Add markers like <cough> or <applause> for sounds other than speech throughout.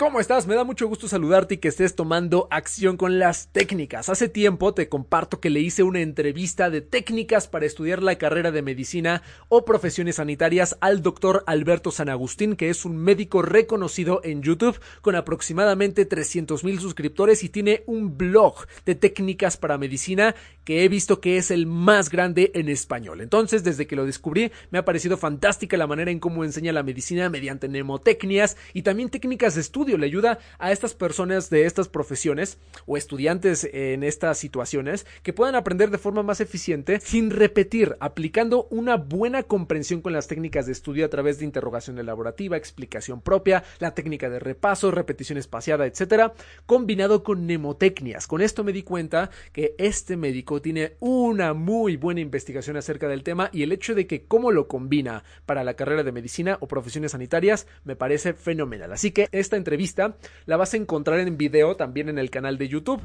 ¿Cómo estás? Me da mucho gusto saludarte y que estés tomando acción con las técnicas. Hace tiempo te comparto que le hice una entrevista de técnicas para estudiar la carrera de medicina o profesiones sanitarias al doctor Alberto San Agustín, que es un médico reconocido en YouTube con aproximadamente 300 mil suscriptores y tiene un blog de técnicas para medicina que he visto que es el más grande en español. Entonces, desde que lo descubrí, me ha parecido fantástica la manera en cómo enseña la medicina mediante mnemotecnias y también técnicas de estudio le ayuda a estas personas de estas profesiones o estudiantes en estas situaciones que puedan aprender de forma más eficiente sin repetir, aplicando una buena comprensión con las técnicas de estudio a través de interrogación elaborativa, explicación propia, la técnica de repaso, repetición espaciada, etcétera, combinado con mnemotecnias. Con esto me di cuenta que este médico tiene una muy buena investigación acerca del tema y el hecho de que cómo lo combina para la carrera de medicina o profesiones sanitarias me parece fenomenal. Así que esta entrevista la vas a encontrar en video también en el canal de YouTube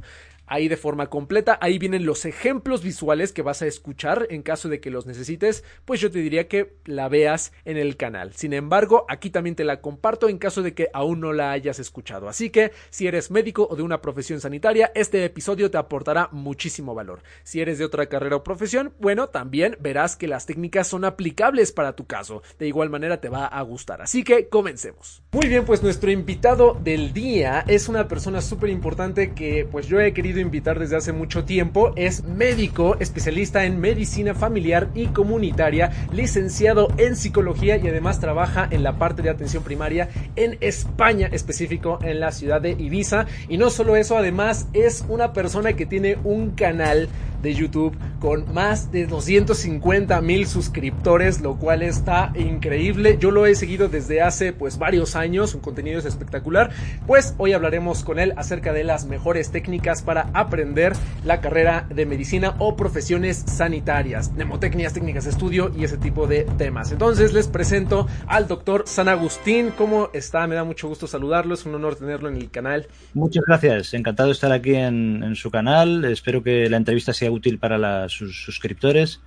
ahí de forma completa. Ahí vienen los ejemplos visuales que vas a escuchar en caso de que los necesites, pues yo te diría que la veas en el canal. Sin embargo, aquí también te la comparto en caso de que aún no la hayas escuchado. Así que si eres médico o de una profesión sanitaria, este episodio te aportará muchísimo valor. Si eres de otra carrera o profesión, bueno, también verás que las técnicas son aplicables para tu caso. De igual manera te va a gustar. Así que comencemos. Muy bien, pues nuestro invitado del día es una persona súper importante que pues yo he querido invitar desde hace mucho tiempo. Es médico, especialista en medicina familiar y comunitaria, licenciado en psicología y además trabaja en la parte de atención primaria en España, específico en la ciudad de Ibiza. Y no solo eso, además es una persona que tiene un canal de YouTube con más de 250 mil suscriptores, lo cual está increíble. Yo lo he seguido desde hace pues varios años, su contenido es espectacular. Pues hoy hablaremos con él acerca de las mejores técnicas para aprender la carrera de medicina o profesiones sanitarias, mnemotecnias, técnicas de estudio y ese tipo de temas. Entonces les presento al doctor San Agustín. ¿Cómo está? Me da mucho gusto saludarlo, es un honor tenerlo en el canal. Muchas gracias, encantado de estar aquí en, en su canal. Espero que la entrevista sea útil para sus suscriptores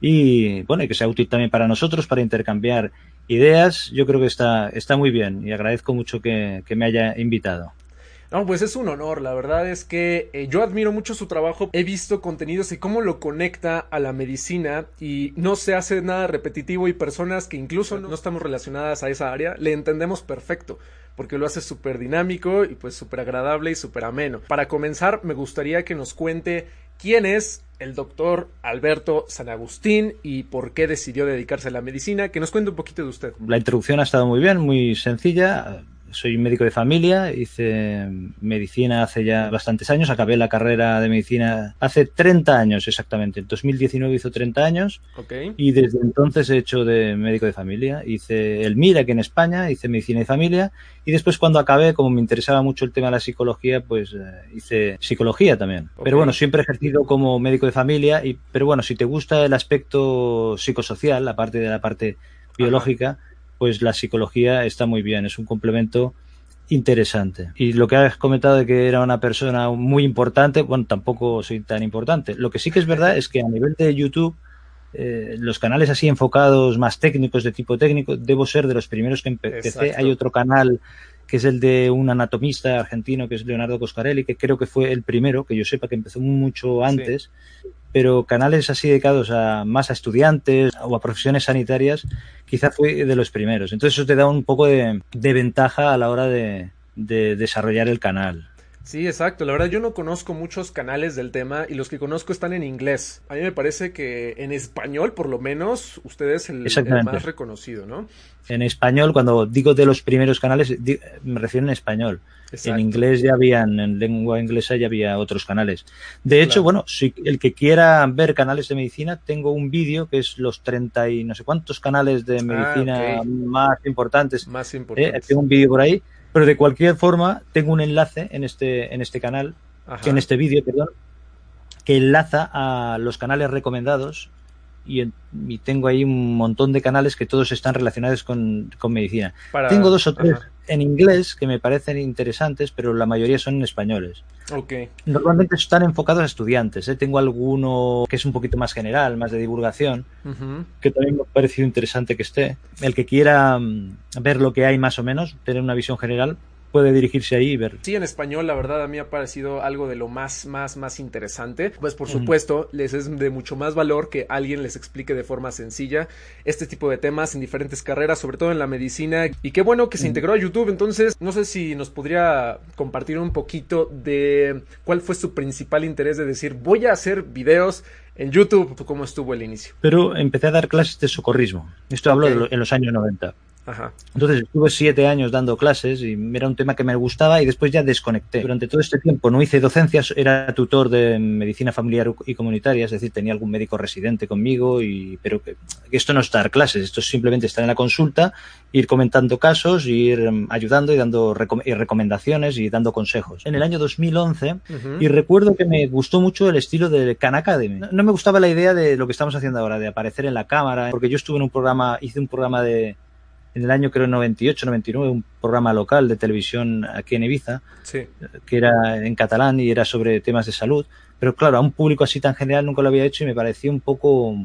y bueno, y que sea útil también para nosotros para intercambiar ideas. Yo creo que está, está muy bien y agradezco mucho que, me haya invitado. No, pues es un honor, la verdad es que eh, yo admiro mucho su trabajo, he visto contenidos y cómo lo conecta a la medicina y no se hace nada repetitivo y personas que incluso no estamos relacionadas a esa área le entendemos perfecto porque lo hace súper dinámico y pues súper agradable y súper ameno. Para comenzar, me gustaría que nos cuente quién es el doctor Alberto San Agustín y por qué decidió dedicarse a la medicina. Que nos cuente un poquito de usted. La introducción ha estado muy bien, muy sencilla soy médico de familia, hice medicina hace ya bastantes años, acabé la carrera de medicina hace 30 años exactamente, en 2019 hizo 30 años y desde entonces he hecho de médico de familia, hice el MIR aquí en España, hice medicina de familia y después cuando acabé, como me interesaba mucho el tema de la psicología, pues eh, hice psicología también. Pero bueno, siempre he ejercido como médico de familia, y, pero bueno, si te gusta el aspecto psicosocial, la parte de la parte biológica, pues la psicología está muy bien, es un complemento interesante. Y lo que has comentado de que era una persona muy importante, bueno, tampoco soy tan importante. Lo que sí que es verdad es que a nivel de YouTube, eh, los canales así enfocados, más técnicos, de tipo técnico, debo ser de los primeros que empecé. Hay otro canal que es el de un anatomista argentino que es Leonardo Coscarelli, que creo que fue el primero, que yo sepa que empezó mucho antes, pero canales así dedicados a más a estudiantes o a profesiones sanitarias, quizá fue de los primeros. Entonces eso te da un poco de, ventaja a la hora de, desarrollar el canal. Sí, exacto. La verdad yo no conozco muchos canales del tema y los que conozco están en inglés. A mí me parece que en español, por lo menos, usted es el, el más reconocido, ¿no? En español, cuando digo de los primeros canales, me refiero en español. En inglés ya habían, en lengua inglesa ya había otros canales. De hecho, bueno, si el que quiera ver canales de medicina, tengo un vídeo que es los 30 y no sé cuántos canales de ah, medicina más importantes. Más importantes. Eh, tengo un vídeo por ahí pero de cualquier forma, tengo un enlace en este, en este canal, en este vídeo, perdón, que enlaza a los canales recomendados y, tengo ahí un montón de canales que todos están relacionados con, medicina. Tengo dos o tres en inglés que me parecen interesantes, pero la mayoría son en españoles. Okay. Normalmente están enfocados a estudiantes. ¿eh? Tengo alguno que es un poquito más general, más de divulgación, que también me ha parecido interesante que esté. El que quiera mm, ver lo que hay más o menos, tener una visión general, puede dirigirse ahí y ver. Sí, en español, la verdad, a mí ha parecido algo de lo más, más, más interesante. Pues por supuesto, les es de mucho más valor que alguien les explique de forma sencilla este tipo de temas en diferentes carreras, sobre todo en la medicina. Y qué bueno que se integró a YouTube. Entonces, no sé si nos podría compartir un poquito de cuál fue su principal interés de decir, voy a hacer videos en YouTube, cómo estuvo el inicio. Pero empecé a dar clases de socorrismo. Esto hablo en los años 90. Entonces estuve siete años dando clases y era un tema que me gustaba y después ya desconecté. Durante todo este tiempo no hice docencias, era tutor de medicina familiar y comunitaria, es decir, tenía algún médico residente conmigo, y, pero que, esto no es dar clases, esto es simplemente estar en la consulta, ir comentando casos, ir mm, ayudando y dando recomendaciones y dando consejos. En el año 2011, y recuerdo que me gustó mucho el estilo de Khan Academy. no me gustaba la idea de lo que estamos haciendo ahora, de aparecer en la cámara, porque yo estuve en un programa, hice un programa de en el año creo 98, 99, un programa local de televisión aquí en Ibiza, que era en catalán y era sobre temas de salud. Pero claro, a un público así tan general nunca lo había hecho y me pareció un poco...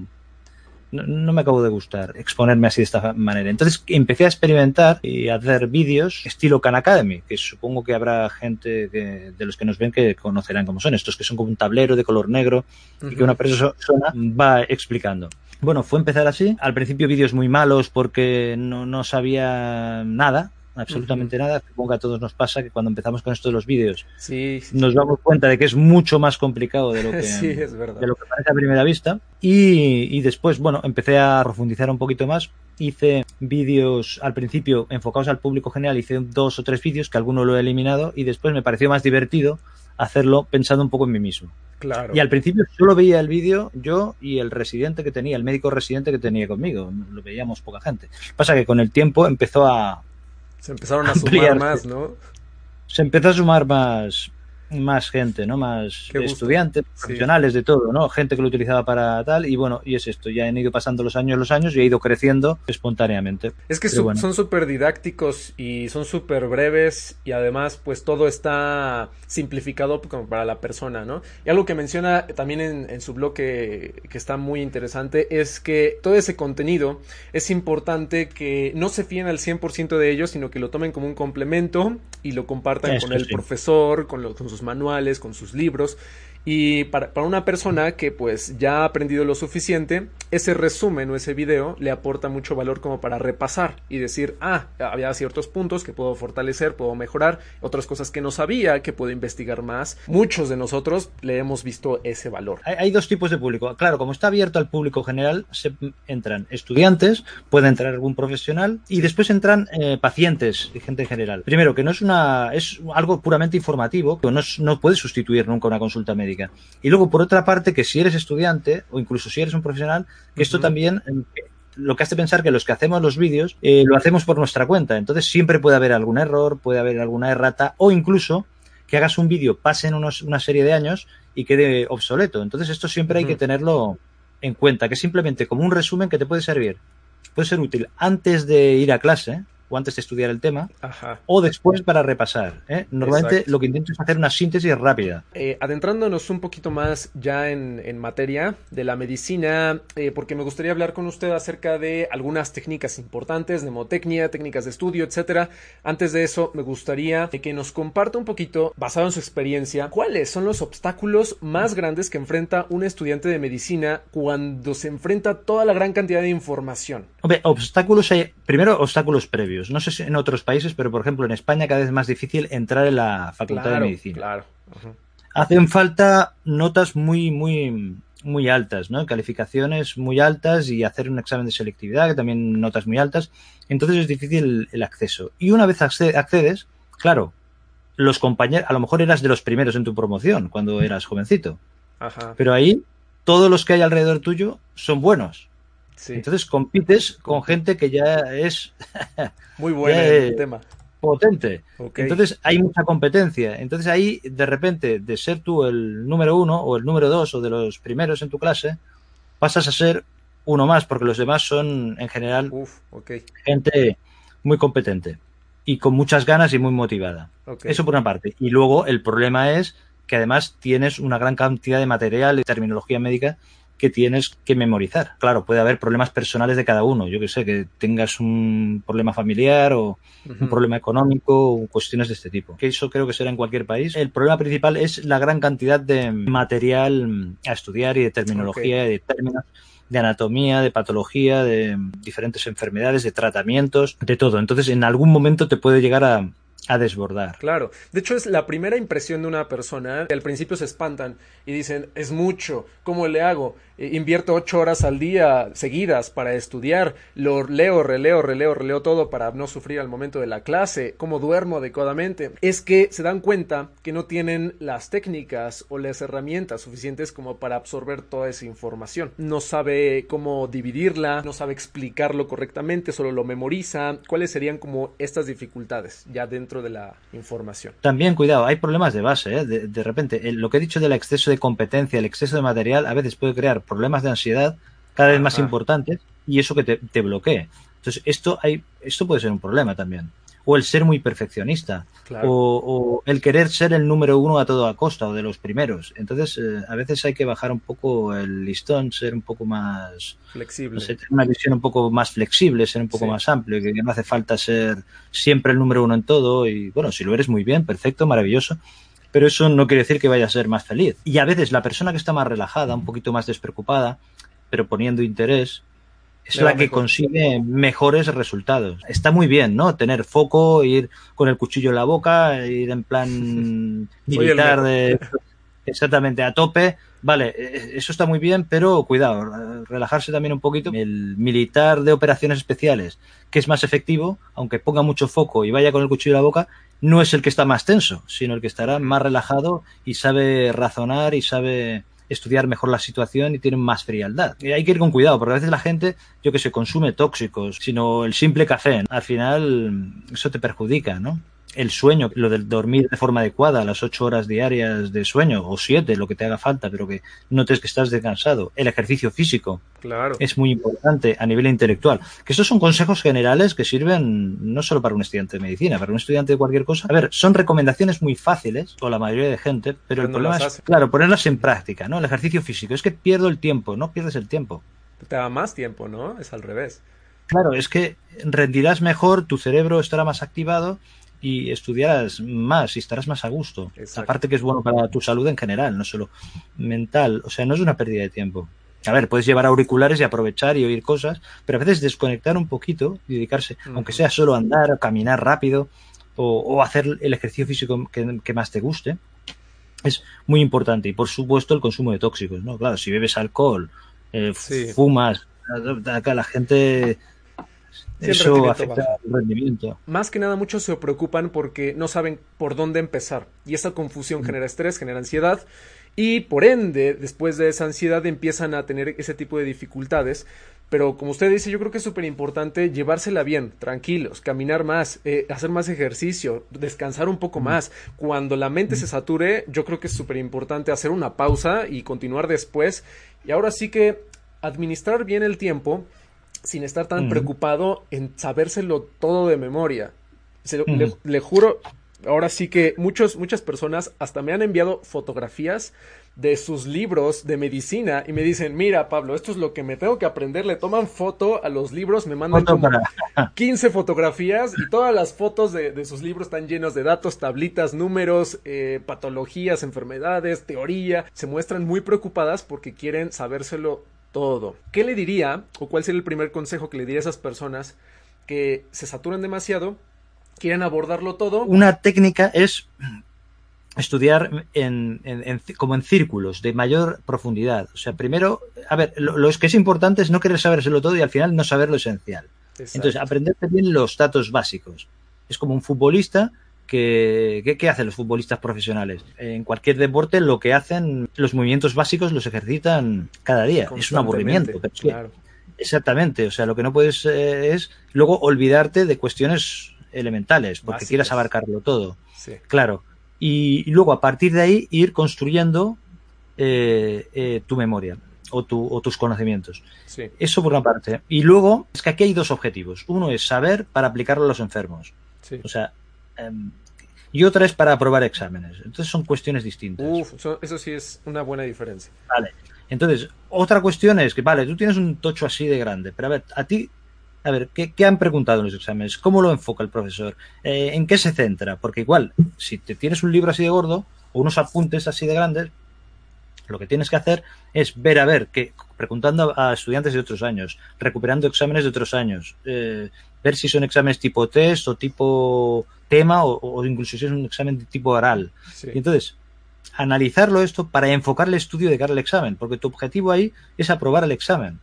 No, me acabo de gustar exponerme así de esta manera. Entonces empecé a experimentar y a hacer vídeos estilo Khan Academy, que supongo que habrá gente de los que nos ven que conocerán cómo son. Estos que son como un tablero de color negro y que una persona va explicando. Bueno, fue empezar así. Al principio vídeos muy malos porque no, no sabía nada, absolutamente nada. Supongo que a todos nos pasa que cuando empezamos con esto de los vídeos sí, nos damos cuenta de que es mucho más complicado de lo que, <laughs> de lo que parece a primera vista. Y, y, después, bueno, empecé a profundizar un poquito más. Hice vídeos al principio enfocados al público general, hice dos o tres vídeos que alguno lo he eliminado y después me pareció más divertido hacerlo pensando un poco en mí mismo. Claro. Y al principio solo veía el vídeo yo y el residente que tenía, el médico residente que tenía conmigo. Lo veíamos poca gente. Pasa que con el tiempo empezó a. Se empezaron a <laughs> sumar más, ¿no? Se empezó a sumar más, más gente, ¿no? Más estudiantes, profesionales, de todo, ¿no? Gente que lo utilizaba para tal y bueno, y es esto, ya han ido pasando los años, los años y ha ido creciendo espontáneamente. Es que son súper didácticos y son súper breves y además pues todo está simplificado como para la persona, ¿no? Y algo que menciona también en, su blog que, que, está muy interesante es que todo ese contenido es importante que no se fíen al 100% de ellos, sino que lo tomen como un complemento y lo compartan con el profesor, con, los, con sus manuales, con sus libros y para, para, una persona que pues ya ha aprendido lo suficiente, ese resumen o ese video le aporta mucho valor como para repasar y decir, ah, había ciertos puntos que puedo fortalecer, puedo mejorar, otras cosas que no sabía, que puedo investigar más. Muchos de nosotros le hemos visto ese valor. Hay, hay dos tipos de público. Claro, como está abierto al público general, se entran estudiantes, puede entrar algún profesional y después entran eh, pacientes y gente en general. Primero, que no es una, es algo puramente informativo, que no, no puede sustituir nunca una consulta médica y luego, por otra parte, que si eres estudiante o incluso si eres un profesional, que esto también eh, lo que hace pensar que los que hacemos los vídeos eh, lo hacemos por nuestra cuenta. Entonces siempre puede haber algún error, puede haber alguna errata o incluso que hagas un vídeo, pasen unos, una serie de años y quede obsoleto. Entonces esto siempre hay que tenerlo en cuenta, que es simplemente como un resumen que te puede servir. Puede ser útil antes de ir a clase, o antes de estudiar el tema, o después para repasar. ¿eh? Normalmente lo que intento es hacer una síntesis rápida. Eh, adentrándonos un poquito más ya en, materia de la medicina, eh, porque me gustaría hablar con usted acerca de algunas técnicas importantes, mnemotecnia, técnicas de estudio, etcétera. Antes de eso, me gustaría que nos comparta un poquito, basado en su experiencia, cuáles son los obstáculos más grandes que enfrenta un estudiante de medicina cuando se enfrenta a toda la gran cantidad de información. Hombre, obstáculos hay, primero obstáculos previos estudios. No sé si en otros países, pero por ejemplo en España cada vez es más difícil entrar en la Facultad de Medicina. Claro. Hacen falta notas muy, muy, muy altas, ¿no? Calificaciones muy altas y hacer un examen de selectividad, que también notas muy altas. Entonces es difícil el acceso. Y una vez accedes, claro, los compañeros, a lo mejor eras de los primeros en tu promoción cuando eras jovencito. Ajá. Pero ahí todos los que hay alrededor tuyo son buenos. Entonces compites con gente que ya es <laughs> muy buena el tema. Potente. Entonces hay mucha competencia. Entonces ahí, de repente, de ser tú el número uno o el número dos o de los primeros en tu clase, pasas a ser uno más, porque los demás son en general gente muy competente y con muchas ganas y muy motivada. Eso por una parte. Y luego el problema es que además tienes una gran cantidad de material y terminología médica que tienes que memorizar. Claro, puede haber problemas personales de cada uno. Yo que sé, que tengas un problema familiar o un problema económico o cuestiones de este tipo. Que eso creo que será en cualquier país. El problema principal es la gran cantidad de material a estudiar y de terminología y de términos de anatomía, de patología, de diferentes enfermedades, de tratamientos, de todo. Entonces, en algún momento te puede llegar a, a desbordar. Claro. De hecho, es la primera impresión de una persona. Al principio se espantan y dicen, es mucho, ¿cómo le hago? Eh, invierto ocho horas al día seguidas para estudiar, lo leo, releo, releo, releo todo para no sufrir al momento de la clase, cómo duermo adecuadamente. Es que se dan cuenta que no tienen las técnicas o las herramientas suficientes como para absorber toda esa información. No sabe cómo dividirla, no sabe explicarlo correctamente, solo lo memoriza. ¿Cuáles serían como estas dificultades ya dentro de la información? También, cuidado, hay problemas de base. ¿eh? De, repente, lo que he dicho del exceso de competencia, el exceso de material, a veces puede crear problemas de ansiedad cada vez más importantes y eso que te, bloquee. Entonces, esto, hay, esto puede ser un problema también. O el ser muy perfeccionista. O, el querer ser el número uno a toda costa o de los primeros. Entonces, eh, a veces hay que bajar un poco el listón, ser un poco más flexible. tener una visión un poco más flexible, ser un poco más amplio, que no hace falta ser siempre el número uno en todo. Y bueno, si lo eres muy bien, perfecto, maravilloso pero eso no quiere decir que vaya a ser más feliz. Y a veces la persona que está más relajada, un poquito más despreocupada, pero poniendo interés, es la que consigue mejores resultados. Está muy bien, ¿no? Tener foco, ir con el cuchillo en la boca, ir en plan <laughs> militar de exactamente a tope. Vale, e, e, eso está muy bien, pero cuidado, relajarse también un poquito. El militar de operaciones especiales, que es más efectivo, aunque ponga mucho foco y vaya con el cuchillo en la boca, no es el que está más tenso, sino el que estará más relajado y sabe razonar y sabe estudiar mejor la situación y tiene más frialdad. Y hay que ir con cuidado, porque a veces la gente, yo que sé, consume tóxicos, sino el simple café. Al final, eso te perjudica, ¿no? El sueño, lo del dormir de forma adecuada, las ocho horas diarias de sueño o siete, lo que te haga falta, pero que notes que estás descansado. El ejercicio físico claro. es muy importante a nivel intelectual. Que estos son consejos generales que sirven no solo para un estudiante de medicina, para un estudiante de cualquier cosa. A ver, son recomendaciones muy fáciles, o la mayoría de gente, pero, el problema es, claro, ponerlas en práctica, ¿no? El ejercicio físico. Es que pierdo el tiempo, no pierdes el tiempo. Te da más tiempo, ¿no? Es al revés. Claro, es que rendirás mejor, tu cerebro estará más activado y estudiarás más y estarás más a gusto. Aparte que es bueno para tu salud en general, no solo mental. O sea, no es una pérdida de tiempo. A ver, puedes llevar auriculares y aprovechar y oír cosas, pero a veces desconectar un poquito y dedicarse, aunque sea solo andar, caminar rápido o, hacer el ejercicio físico que, más te guste, es muy importante. Y por supuesto el consumo de tóxicos, ¿no? Claro, si bebes alcohol, eh, fumas, acá la gente eso afecta el rendimiento. Más que nada, muchos se preocupan porque no saben por dónde empezar. Y esa confusión genera estrés, genera ansiedad. Y por ende, después de esa ansiedad, empiezan a tener ese tipo de dificultades. Pero como usted dice, yo creo que es súper importante llevársela bien, tranquilos, caminar más, eh, hacer más ejercicio, descansar un poco más. Cuando la mente se sature, yo creo que es súper importante hacer una pausa y continuar después. Y ahora sí que administrar bien el tiempo sin estar tan preocupado en sabérselo todo de memoria. le, juro, ahora sí que muchos, muchas personas hasta me han enviado fotografías de sus libros de medicina y me dicen, mira Pablo, esto es lo que me tengo que aprender, le toman foto a los libros, me mandan como 15 <laughs> fotografías y todas las fotos de, sus libros están llenos de datos, tablitas, números, eh, patologías, enfermedades, teoría, se muestran muy preocupadas porque quieren sabérselo todo. ¿Qué le diría o cuál sería el primer consejo que le diría a esas personas que se saturan demasiado, quieren abordarlo todo. Una técnica es estudiar en, en, como en círculos de mayor profundidad. O sea, primero, a ver, lo, lo que es importante es no querer sabérselo todo y al final no saber lo esencial. Exacto. Entonces, aprender bien los datos básicos. Es como un futbolista que, ¿qué, ¿qué, hacen los futbolistas profesionales? En cualquier deporte lo que hacen, los movimientos básicos los ejercitan cada día. Es un aburrimiento. Pero claro. exactamente. O sea, lo que no puedes eh, es luego olvidarte de cuestiones elementales, porque Básicas. quieras abarcarlo todo. Sí. Claro. Y, y, luego a partir de ahí ir construyendo eh, eh, tu memoria o, tu, o tus conocimientos. Sí. Eso por una parte. Y luego es que aquí hay dos objetivos. Uno es saber para aplicarlo a los enfermos. Sí. O sea, eh, y otra es para aprobar exámenes. Entonces son cuestiones distintas. Uf, eso, eso sí es una buena diferencia. Vale. Entonces, otra cuestión es que, vale, tú tienes un tocho así de grande, pero a ver, a ti a ver, ¿qué, ¿qué, han preguntado en los exámenes? ¿Cómo lo enfoca el profesor? Eh, ¿En qué se centra? Porque igual, si te tienes un libro así de gordo o unos apuntes así de grandes, lo que tienes que hacer es ver a ver, que, preguntando a estudiantes de otros años, recuperando exámenes de otros años, eh, ver si son exámenes tipo test o tipo tema o, o incluso si es un examen de tipo oral. Sí. Y entonces, analizarlo esto para enfocar el estudio de cara al examen, porque tu objetivo ahí es aprobar el examen.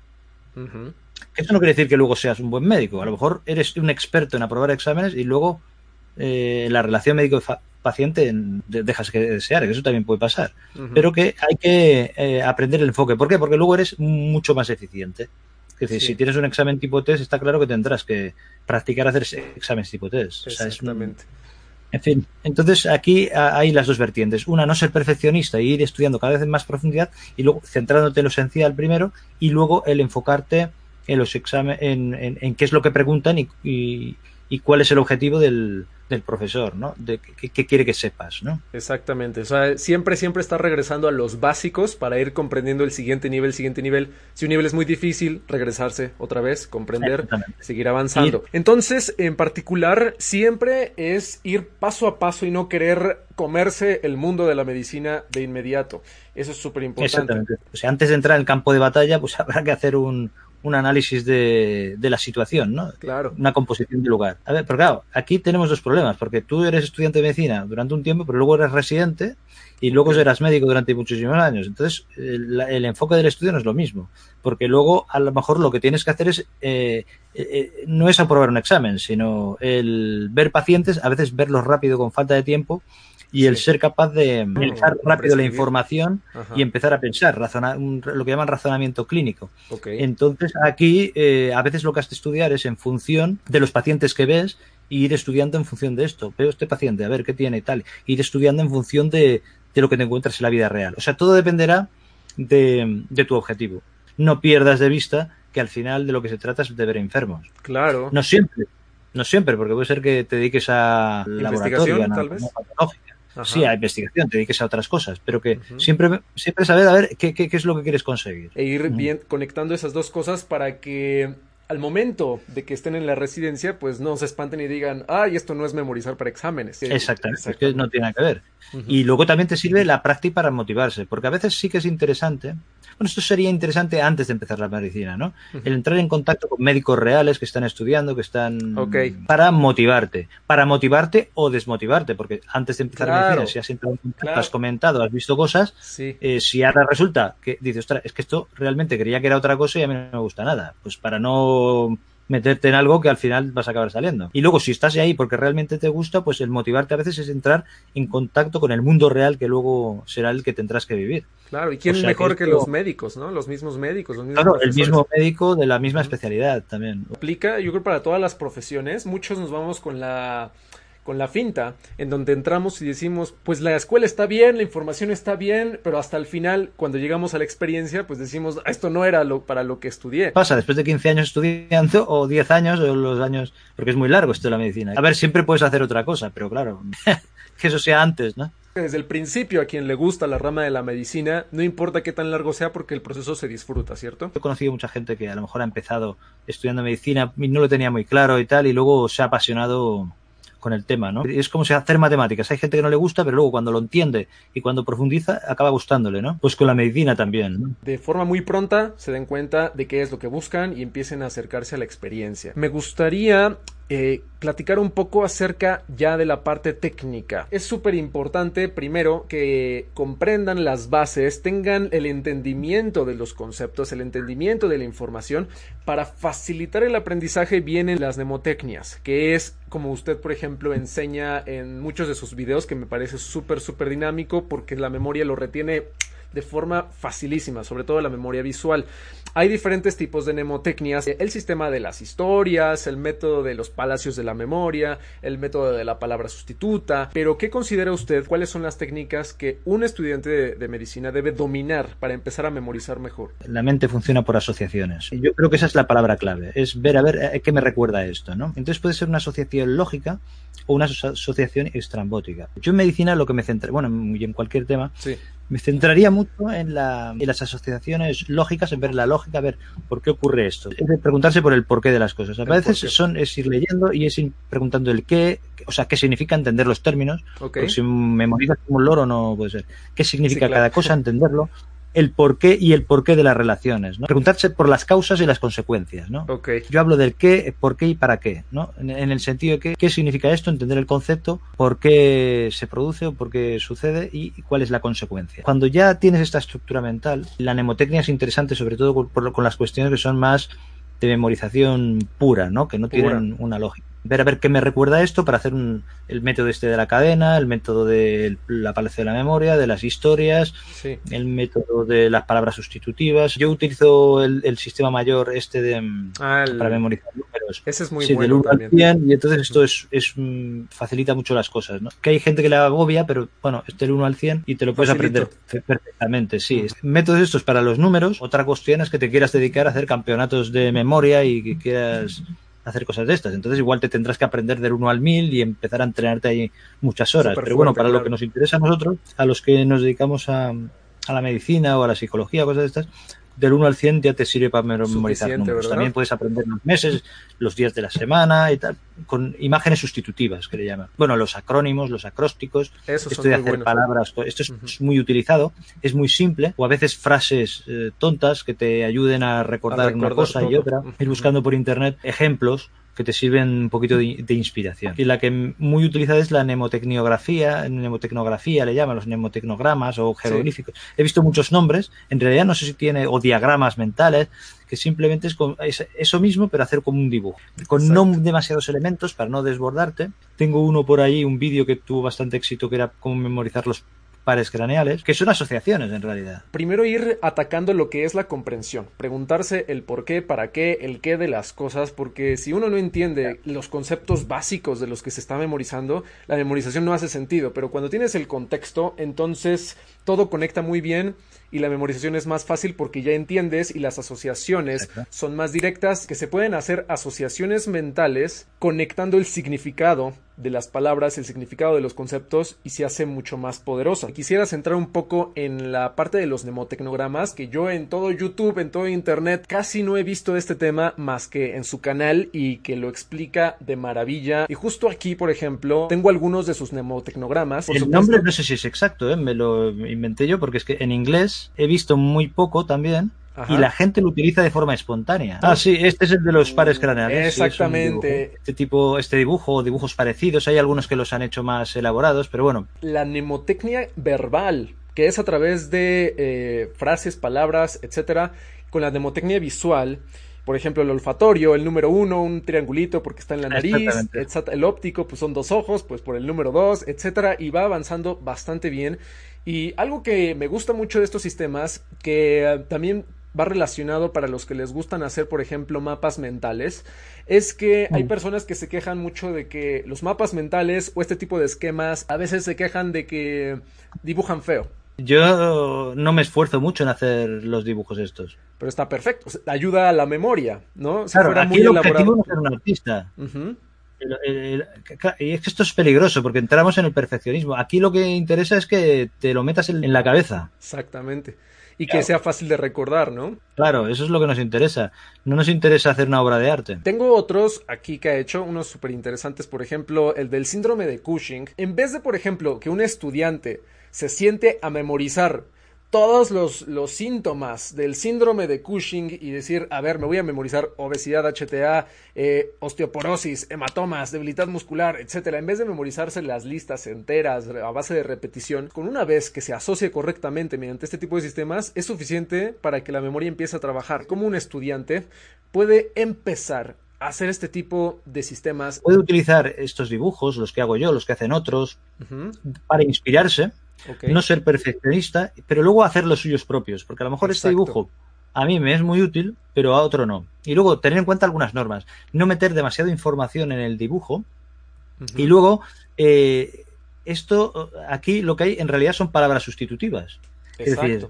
Uh -huh. Eso no quiere decir que luego seas un buen médico. A lo mejor eres un experto en aprobar exámenes y luego eh, la relación médico-paciente dejas que desear, que eso también puede pasar. Uh -huh. Pero que hay que eh, aprender el enfoque. ¿Por qué? Porque luego eres mucho más eficiente. Es decir, sí. si tienes un examen tipo test, está claro que tendrás que practicar hacer exámenes tipo test. Exactamente. O sea, es un... En fin, entonces aquí hay las dos vertientes. Una, no ser perfeccionista y ir estudiando cada vez en más profundidad y luego centrándote en lo esencial primero y luego el enfocarte en los exámenes, en, en, en, qué es lo que preguntan y, y, y cuál es el objetivo del, del profesor, ¿no? De qué, quiere que sepas, ¿no? Exactamente. O sea, siempre, siempre está regresando a los básicos para ir comprendiendo el siguiente nivel, siguiente nivel. Si un nivel es muy difícil, regresarse otra vez, comprender, seguir avanzando. Y... Entonces, en particular, siempre es ir paso a paso y no querer comerse el mundo de la medicina de inmediato. Eso es súper importante. Exactamente. O sea, antes de entrar en el campo de batalla, pues <laughs> habrá que hacer un, un análisis de, de, la situación, ¿no? Claro. Una composición de lugar. A ver, pero claro, aquí tenemos dos problemas, porque tú eres estudiante de medicina durante un tiempo, pero luego eres residente y luego serás médico durante muchísimos años. Entonces, el, el, enfoque del estudio no es lo mismo, porque luego a lo mejor lo que tienes que hacer es, eh, eh, no es aprobar un examen, sino el ver pacientes, a veces verlos rápido con falta de tiempo, y el sí. ser capaz de pensar no, rápido la información Ajá. y empezar a pensar, razonar, un, lo que llaman razonamiento clínico. Okay. Entonces, aquí eh, a veces lo que has de estudiar es en función de los pacientes que ves y ir estudiando en función de esto. Veo este paciente, a ver qué tiene y tal. Ir estudiando en función de, de lo que te encuentras en la vida real. O sea, todo dependerá de, de tu objetivo. No pierdas de vista que al final de lo que se trata es de ver enfermos. Claro. No siempre. No siempre, porque puede ser que te dediques a laboratorio, tal vez? Ajá. sí, a investigación, te dediques a otras cosas, pero que uh -huh. siempre, siempre saber a ver qué, qué, qué, es lo que quieres conseguir. E ir bien uh -huh. conectando esas dos cosas para que al momento de que estén en la residencia, pues no se espanten y digan, ay, esto no es memorizar para exámenes. Exactamente, Exactamente. es que no tiene nada que ver. Uh -huh. Y luego también te sirve la práctica para motivarse, porque a veces sí que es interesante. Bueno, esto sería interesante antes de empezar la medicina, ¿no? Uh -huh. El entrar en contacto con médicos reales que están estudiando, que están... Okay. Para motivarte. Para motivarte o desmotivarte, porque antes de empezar claro. la medicina, si has, entrado, claro. has comentado, has visto cosas, sí. eh, si ahora resulta que dices, ostras, es que esto realmente creía que era otra cosa y a mí no me gusta nada. Pues para no meterte en algo que al final vas a acabar saliendo. Y luego, si estás ahí porque realmente te gusta, pues el motivarte a veces es entrar en contacto con el mundo real que luego será el que tendrás que vivir. Claro, ¿y quién o sea, mejor que, esto... los médicos, no? Los mismos médicos. Los mismos claro, profesores. el mismo médico de la misma especialidad también. Aplica, yo creo, para todas las profesiones. Muchos nos vamos con la con la finta, en donde entramos y decimos, pues la escuela está bien, la información está bien, pero hasta el final, cuando llegamos a la experiencia, pues decimos, esto no era lo, para lo que estudié. Pasa, después de 15 años estudiando, o 10 años, o los años, porque es muy largo esto de la medicina. A ver, siempre puedes hacer otra cosa, pero claro, <laughs> que eso sea antes, ¿no? Desde el principio, a quien le gusta la rama de la medicina, no importa qué tan largo sea porque el proceso se disfruta, ¿cierto? He conocido mucha gente que a lo mejor ha empezado estudiando medicina y no lo tenía muy claro y tal, y luego se ha apasionado con el tema, ¿no? Es como si hacer matemáticas. Hay gente que no le gusta, pero luego cuando lo entiende y cuando profundiza, acaba gustándole, ¿no? Pues con la medicina también, ¿no? De forma muy pronta se den cuenta de qué es lo que buscan y empiecen a acercarse a la experiencia. Me gustaría eh, platicar un poco acerca ya de la parte técnica. Es súper importante, primero, que comprendan las bases, tengan el entendimiento de los conceptos, el entendimiento de la información, para facilitar el aprendizaje vienen las mnemotecnias, que es como usted, por ejemplo, enseña en muchos de sus videos, que me parece súper, súper dinámico, porque la memoria lo retiene de forma facilísima, sobre todo la memoria visual. Hay diferentes tipos de mnemotecnias, el sistema de las historias, el método de los palacios de la memoria, el método de la palabra sustituta, pero ¿qué considera usted? ¿Cuáles son las técnicas que un estudiante de, medicina debe dominar para empezar a memorizar mejor? La mente funciona por asociaciones. Yo creo que esa es la palabra clave, es ver a ver eh, qué me recuerda esto, ¿no? Entonces puede ser una asociación lógica o una asociación estrambótica. Yo en medicina lo que me centra, bueno, y en cualquier tema, sí me centraría mucho en, la, en, las asociaciones lógicas, en ver la lógica, ver por qué ocurre esto. Es preguntarse por el porqué de las cosas. A veces son, es ir leyendo y es ir preguntando el qué, o sea, qué significa entender los términos. Okay. si memorizas como un loro no puede ser. ¿Qué significa sí, claro. cada cosa? <laughs> Entenderlo el porqué y el porqué de las relaciones, ¿no? Preguntarse por las causas y las consecuencias, ¿no? Okay. Yo hablo del qué, por qué y para qué, ¿no? En, en, el sentido de que, qué significa esto, entender el concepto, por qué se produce o por qué sucede y cuál es la consecuencia. Cuando ya tienes esta estructura mental, la mnemotecnia es interesante sobre todo por, por, con las cuestiones que son más de memorización pura, ¿no? Que no Pura. tienen una lógica ver a ver qué me recuerda esto para hacer un, el método este de la cadena, el método de la palacio de la memoria, de las historias, Sí. el método de las palabras sustitutivas. Yo utilizo el, el sistema mayor este de mm, Ah, el- para memorizar números. Ese es muy Sí, bueno del 1 al también. 100, y entonces esto es, es facilita mucho las cosas, ¿no? Que hay gente que la agobia, pero bueno, es del 1 al 100 y te lo puedes Facilito. aprender perfectamente, sí. Métodos estos para los números. Otra cuestión es que te quieras dedicar a hacer campeonatos de memoria y que quieras hacer cosas de estas. Entonces igual te tendrás que aprender del 1 al 1000 y empezar a entrenarte ahí muchas horas. Pero bueno, fuerte, para lo que nos interesa a nosotros, a los que nos dedicamos a, a la medicina o a la psicología, cosas de estas, del 1 al 100 ya te sirve para memorizar números. ¿verdad? También puedes aprender los meses, los días de la semana y tal, con imágenes sustitutivas que le llaman. Bueno, los acrónimos, los acrósticos, Esos esto de hacer buenos. palabras, esto es muy utilizado, es muy simple, o a veces frases eh, tontas que te ayuden a recordar, A una cosa y otra, ir buscando por internet ejemplos que te sirven un poquito de, de inspiración. Y la que muy utilizada es la mnemotecniografía, mnemotecnografía le llaman los mnemotecnogramas o jeroglíficos. He visto muchos nombres, en realidad no sé si tiene, o diagramas mentales, que simplemente es, con- es eso mismo, pero hacer como un dibujo. Con no demasiados elementos para no desbordarte. Tengo uno por ahí, un vídeo que tuvo bastante éxito, que era cómo memorizar los pares craneales, que son asociaciones en realidad. Primero ir atacando lo que es la comprensión, preguntarse el por qué, para qué, el qué de las cosas, porque si uno no entiende los conceptos básicos de los que se está memorizando, la memorización no hace sentido, pero cuando tienes el contexto, entonces todo conecta muy bien y la memorización es más fácil porque ya entiendes y las asociaciones Exacto. son más directas, que se pueden hacer asociaciones mentales conectando el significado de las palabras, el significado de los conceptos y se hace mucho más poderosa. Quisiera centrar un poco en la parte de los mnemotecnogramas, que yo en todo YouTube, en todo Internet, casi no he visto este tema más que en su canal y que lo explica de maravilla. Y justo aquí, por ejemplo, tengo algunos de sus mnemotecnogramas. Por el supuesto- nombre no sé si es exacto, ¿eh? me lo inventé yo porque es que en inglés he visto muy poco también Ajá. y la gente lo utiliza de forma espontánea. Ah, sí, este es el de los pares craneales. sí, es un Exactamente. este tipo, este dibujo o dibujos parecidos, hay algunos que los han hecho más elaborados, pero bueno, la mnemotecnia verbal, que es a través de eh, frases, palabras, etcétera, con la mnemotecnia visual. Por ejemplo, el olfatorio, el número uno, un triangulito porque está en la nariz, el óptico, pues son dos ojos, pues por el número dos, etcétera, y va avanzando bastante bien. Y algo que me gusta mucho de estos sistemas, que eh, también va relacionado para los que les gustan hacer, por ejemplo, mapas mentales, es que hay Mm. personas que se quejan mucho de que los mapas mentales o este tipo de esquemas a veces se quejan de que dibujan feo. yo no me esfuerzo mucho en hacer los dibujos estos. Pero está perfecto, o sea, ayuda a la memoria, ¿no? Si Claro, fuera aquí el objetivo elaborado. no es ser un artista. El- el- el- y es que esto es peligroso porque entramos en el perfeccionismo. Aquí lo que interesa es que te lo metas en la cabeza. Exactamente. Y que sea fácil de recordar, ¿no? Claro, eso es lo que nos interesa. No nos interesa hacer una obra de arte. Tengo otros aquí que ha hecho, unos súper interesantes, por ejemplo, el del síndrome de Cushing. En vez de, por ejemplo, que un estudiante se siente a memorizar todos los, los, síntomas del síndrome de Cushing y decir, a ver, me voy a memorizar obesidad, HTA, eh, osteoporosis, hematomas, debilidad muscular, etcétera, en vez de memorizarse las listas enteras a base de repetición, con una vez que se asocie correctamente mediante este tipo de sistemas, es suficiente para que la memoria empiece a trabajar. Como un estudiante puede empezar a hacer este tipo de sistemas. Puede utilizar estos dibujos, los que hago yo, los que hacen otros, para inspirarse no ser perfeccionista, pero luego hacer los suyos propios, porque a lo mejor este dibujo a mí me es muy útil, pero a otro no. Y luego tener en cuenta algunas normas, no meter demasiada información en el dibujo y luego eh, esto aquí lo que hay en realidad son palabras sustitutivas. Es decir,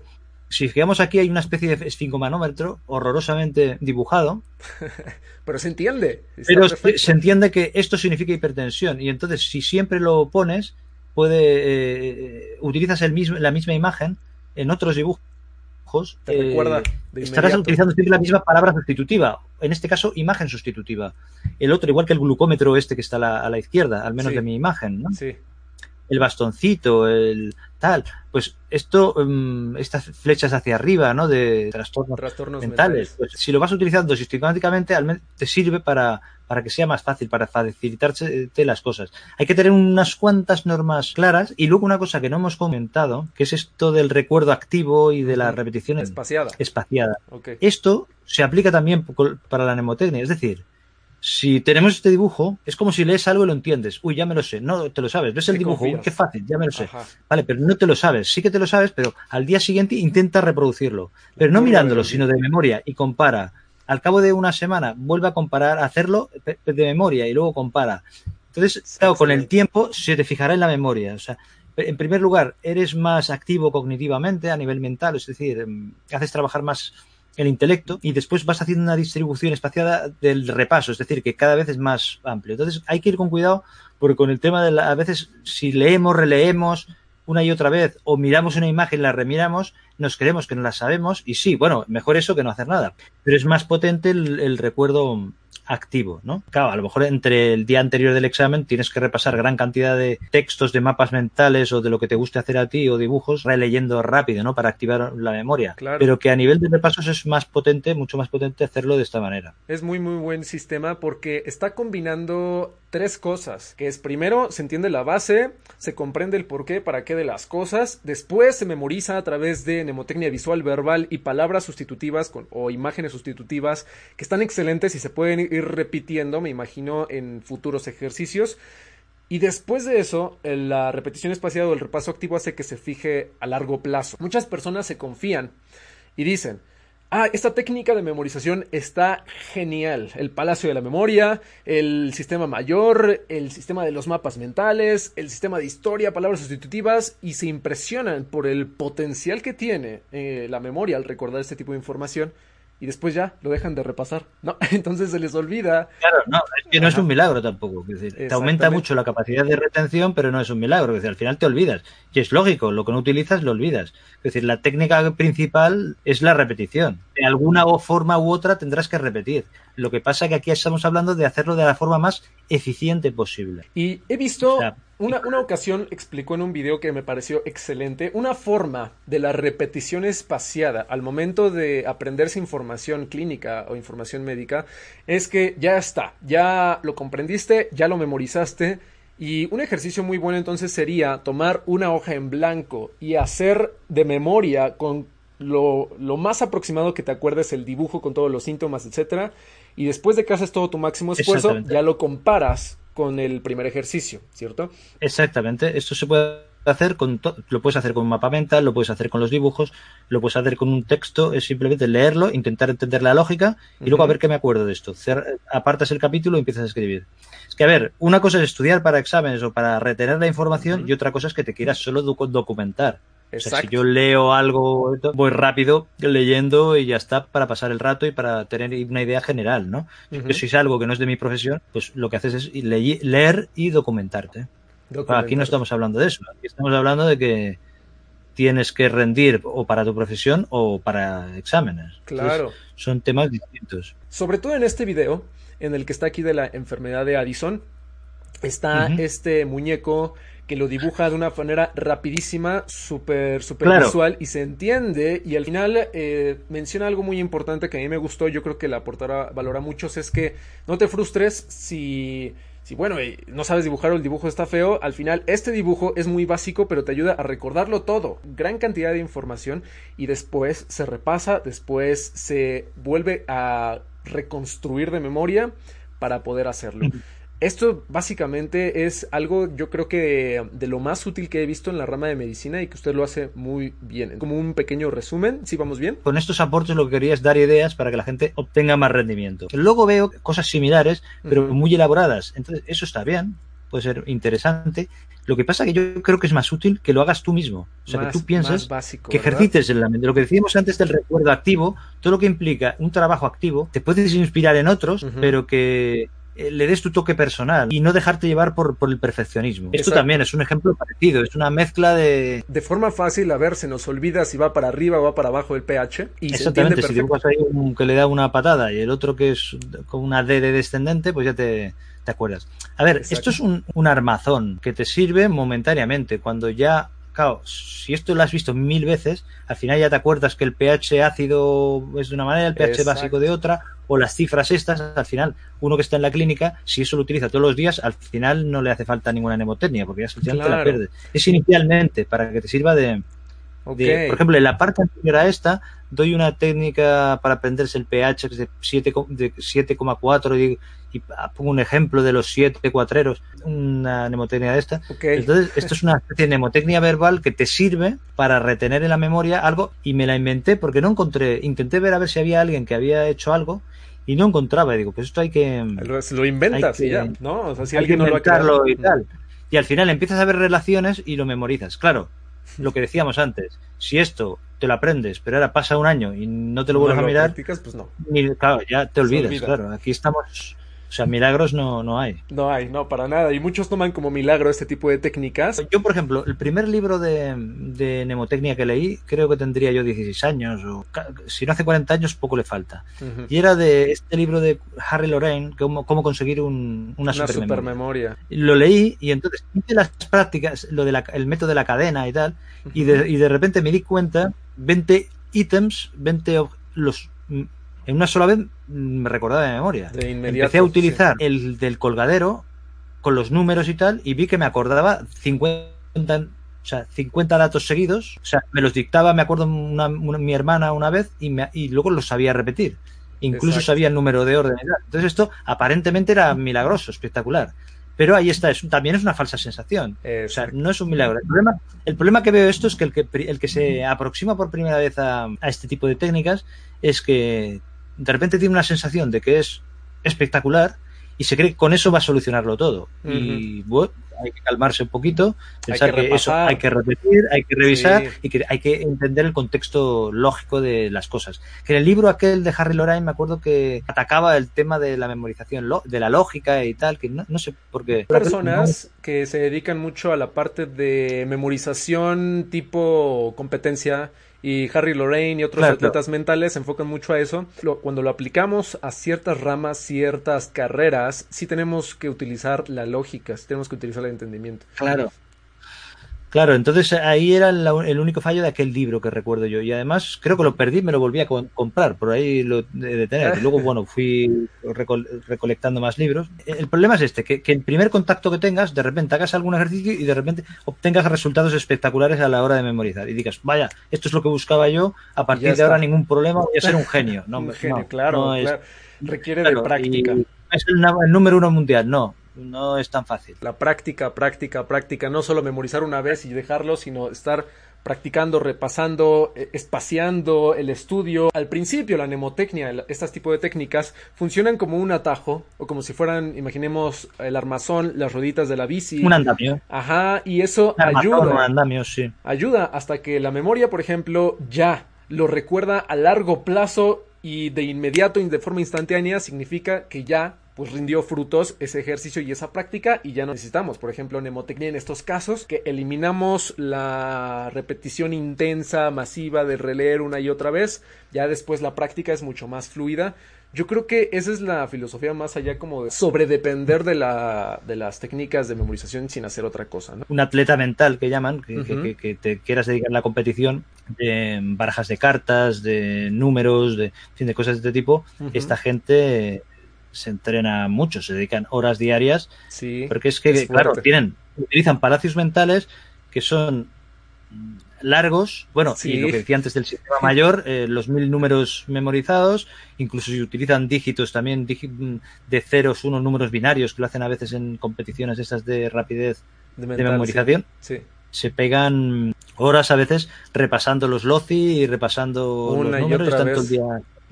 si fijamos aquí hay una especie de esfingomanómetro horrorosamente dibujado. <laughs> pero se entiende. Pero se entiende que esto significa hipertensión y entonces si siempre lo pones puede eh, utilizas el mismo, la misma imagen en otros dibujos. Te recuerda eh, estarás utilizando siempre la misma palabra sustitutiva, en este caso imagen sustitutiva. El otro, igual que el glucómetro este que está a la, izquierda, al menos de mi imagen, ¿no? Sí. El bastoncito, el tal. Pues esto, mm, estas flechas hacia arriba, ¿no? De trastornos, mentales. Pues si lo vas utilizando sistemáticamente, te sirve para, para que sea más fácil, para facilitarte las cosas. Hay que tener unas cuantas normas claras y luego una cosa que no hemos comentado, que es esto del recuerdo activo y de la repetición espaciada. espaciada. Esto se aplica también para la mnemotecnia, es decir, si tenemos este dibujo, es como si lees algo y lo entiendes. Uy, ya me lo sé. No te lo sabes. Ves el dibujo. qué fácil, ya me lo sé. Vale, pero no te lo sabes. Sí que te lo sabes, pero al día siguiente intenta reproducirlo. Pero no mirándolo, sino de memoria y compara. Al cabo de una semana vuelve a comparar, hacerlo de memoria y luego compara. Entonces, claro, con el tiempo se te fijará en la memoria. O sea, en primer lugar, eres más activo cognitivamente a nivel mental, es decir, em, haces trabajar más el intelecto y después vas haciendo una distribución espaciada del repaso, es decir, que cada vez es más amplio. Entonces hay que ir con cuidado porque con el tema de la, a veces si leemos, releemos una y otra vez o miramos una imagen la remiramos, nos creemos que no la sabemos y sí, bueno, mejor eso que no hacer nada. Pero es más potente el recuerdo activo, ¿no? Claro, a lo mejor entre el día anterior del examen tienes que repasar gran cantidad de textos, de mapas mentales o de lo que te guste hacer a ti o dibujos, releyendo rápido, ¿no? Para activar la memoria. Claro. Pero que a nivel de repasos es más potente, mucho más potente hacerlo de esta manera. Es muy, muy buen sistema porque está combinando tres cosas, que es primero se entiende la base, se comprende el porqué, para qué de las cosas, después se memoriza a través de mnemotecnia visual, verbal y palabras sustitutivas con, o imágenes sustitutivas que están excelentes y se pueden ir repitiendo, me imagino, en futuros ejercicios. Y después de eso, la repetición espaciada o el repaso activo hace que se fije a largo plazo. Muchas personas se confían y dicen, Ah, esta técnica de memorización está genial. El Palacio de la Memoria, el sistema mayor, el sistema de los mapas mentales, el sistema de historia, palabras sustitutivas, y se impresionan por el potencial que tiene eh, la memoria al recordar este tipo de información y después ya lo dejan de repasar, ¿no? <laughs> Entonces se les olvida. Claro, no, es que no es un milagro tampoco. te aumenta mucho la capacidad de retención, pero no es un milagro. Es decir, al final te olvidas. Y es lógico, lo que no utilizas lo olvidas. Es decir, la técnica principal es la repetición. De alguna forma u otra tendrás que repetir. Lo que pasa es que aquí estamos hablando de hacerlo de la forma más eficiente posible. Y he visto, una, una, ocasión explicó en un video que me pareció excelente, una forma de la repetición espaciada al momento de aprenderse información clínica o información médica es que ya está, ya lo comprendiste, ya lo memorizaste. Y un ejercicio muy bueno entonces sería tomar una hoja en blanco y hacer de memoria con lo, lo, más aproximado que te acuerdes el dibujo con todos los síntomas, etcétera, y después de que haces todo tu máximo esfuerzo, ya lo comparas con el primer ejercicio, ¿cierto? Exactamente, esto se puede hacer con lo puedes hacer con un mapa mental, lo puedes hacer con los dibujos, lo puedes hacer con un texto, es simplemente leerlo, intentar entender la lógica y luego a ver qué me acuerdo de esto. apartas el capítulo y empiezas a escribir. Es que, a ver, una cosa es estudiar para exámenes o para retener la información y otra cosa es que te quieras solo documentar si yo leo algo, voy rápido leyendo y ya está para pasar el rato y para tener una idea general, ¿no? Si es algo que no es de mi profesión, pues lo que haces es leer y documentarte. Aquí no estamos hablando de eso. Aquí estamos hablando de que tienes que rendir o para tu profesión o para exámenes. Claro. son temas distintos. Sobre todo en este video, en el que está aquí de la enfermedad de Addison, está este muñeco que lo dibuja de una manera rapidísima, súper, súper visual y se entiende. Y al final eh, menciona algo muy importante que a mí me gustó, yo creo que la aportará valor a muchos, es que no te frustres si si bueno, eh, no sabes dibujar o el dibujo está feo, al final este dibujo es muy básico, pero te ayuda a recordarlo todo. Gran cantidad de información y después se repasa, después se vuelve a reconstruir de memoria para poder hacerlo. Esto básicamente es algo yo creo que de lo más útil que he visto en la rama de medicina y que usted lo hace muy bien. Como un pequeño resumen, si vamos bien. Con estos aportes lo que quería es dar ideas para que la gente obtenga más rendimiento. Luego veo cosas similares, pero muy elaboradas. Entonces, eso está bien, puede ser interesante. Lo que pasa que yo creo que es más útil que lo hagas tú mismo. O sea, que tú piensas que ejercites en la mente. Lo que decíamos antes del recuerdo activo, todo lo que implica un trabajo activo, te puedes inspirar en otros, pero que le des tu toque personal y no dejarte llevar por, por el perfeccionismo. Esto también es un ejemplo parecido, es una mezcla de... De forma fácil, a ver, se nos olvida si va para arriba o va para abajo el pH. Y Exactamente, si dibujas ahí un que le da una patada y el otro que es con una D de descendente, pues ya te, te acuerdas. A ver, esto es un, un armazón que te sirve momentáneamente, cuando ya claro, si esto lo has visto mil veces, al final ya te acuerdas que el pH ácido es de una manera, el pH básico de otra, o las cifras estas, al final, uno que está en la clínica, si eso lo utiliza todos los días, al final no le hace falta ninguna mnemotecnia, porque ya te la pierdes. Es inicialmente para que te sirva de, por ejemplo, en la parte anterior a esta, doy una técnica para aprenderse el pH de 7,4 y, y, pongo un ejemplo de los siete cuatreros, una mnemotecnia de esta. Entonces, <laughs> esto es una especie de mnemotecnia verbal que te sirve para retener en la memoria algo y me la inventé porque no encontré, intenté ver a ver si había alguien que había hecho algo y no encontraba. Y digo, pues esto hay que. Lo inventas y ya, ¿no? O sea, si alguien no lo ha y tal. Y al final empiezas a ver relaciones y lo memorizas. Claro, lo que decíamos antes, si esto te lo aprendes, pero ahora pasa un año y no te lo vuelves a mirar, pues no. claro, ya te olvidas, claro. Aquí estamos o sea, milagros no, no hay. No hay, no, para nada. Y muchos toman como milagro este tipo de técnicas. Yo, por ejemplo, el primer libro de, de mnemotecnia que leí, creo que tendría yo 16 años, o si no hace 40 años, poco le falta. Y era de este libro de Harry Lorraine, cómo, cómo conseguir un, una, una supermemoria. Lo leí y entonces hice las prácticas, lo del el método de la cadena y tal, y, de, y de repente me di cuenta, 20 ítems, 20 los en una sola vez me recordaba de memoria. De Empecé a utilizar el del colgadero con los números y tal y vi que me acordaba 50, o sea, 50 datos seguidos. O sea, me los dictaba, me acuerdo mi hermana una vez y, me, y luego los sabía repetir. Incluso sabía el número de orden. Entonces esto aparentemente era milagroso, espectacular. Pero ahí está, es, también es una falsa sensación. O sea, no es un milagro. El problema, el problema que veo esto es que el que, el que se aproxima por primera vez a, a este tipo de técnicas es que de repente tiene una sensación de que es espectacular y se cree que con eso va a solucionarlo todo. Y bueno, hay que calmarse un poquito, pensar que, eso hay que repetir, hay que revisar y que hay que entender el contexto lógico de las cosas. Que en el libro aquel de Harry Lorraine me acuerdo que atacaba el tema de la memorización, de la lógica y tal, que no, no sé por qué. Personas que se dedican mucho a la parte de memorización tipo competencia y Harry Lorraine y otros atletas mentales se enfocan mucho a eso. cuando lo aplicamos a ciertas ramas, ciertas carreras, sí tenemos que utilizar la lógica, sí tenemos que utilizar el entendimiento. Claro. Claro, entonces ahí era el único fallo de aquel libro que recuerdo yo. Y además creo que lo perdí, me lo volví a comprar, por ahí lo de tener. Y luego, bueno, fui recolectando más libros. El problema es este, que, el primer contacto que tengas, de repente hagas algún ejercicio y de repente obtengas resultados espectaculares a la hora de memorizar. Y digas, vaya, esto es lo que buscaba yo, a partir de ahora ningún problema, voy a ser un genio. <laughs> No, un genio, claro, Requiere de práctica. Es el número uno mundial, no no es tan fácil. La práctica, práctica, práctica, no solo memorizar una vez y dejarlo, sino estar practicando, repasando, eh, espaciando el estudio. Al principio la mnemotecnia, este tipo de técnicas, funcionan como un atajo o como si fueran, imaginemos, el armazón, las rueditas de la bici. Un andamio. Ajá, y eso ayuda. Un andamio, sí. Ayuda hasta que la memoria, por ejemplo, ya lo recuerda a largo plazo y de inmediato y de forma instantánea significa que ya pues rindió frutos ese ejercicio y esa práctica y ya no necesitamos, por ejemplo, mnemotecnia en estos casos, que eliminamos la repetición intensa, masiva de releer una y otra vez, ya después la práctica es mucho más fluida. Yo creo que esa es la filosofía más allá como de sobredepender de, la, de las técnicas de memorización sin hacer otra cosa. ¿no? Un atleta mental que llaman, que, que, que, te quieras dedicar a la competición, de barajas de cartas, de números, de, en fin, de cosas de este tipo, uh -huh. esta gente se entrena mucho, se dedican horas diarias, sí, porque es que, es claro, tienen, utilizan palacios mentales que son largos, bueno, sí. y lo que decía antes del sistema mayor, eh, los mil números memorizados, incluso si utilizan dígitos también de ceros, unos números binarios, que lo hacen a veces en competiciones esas de rapidez de, mental, de memorización, sí. Sí. se pegan horas a veces repasando los LOCI y repasando Una los números y otra vez. el día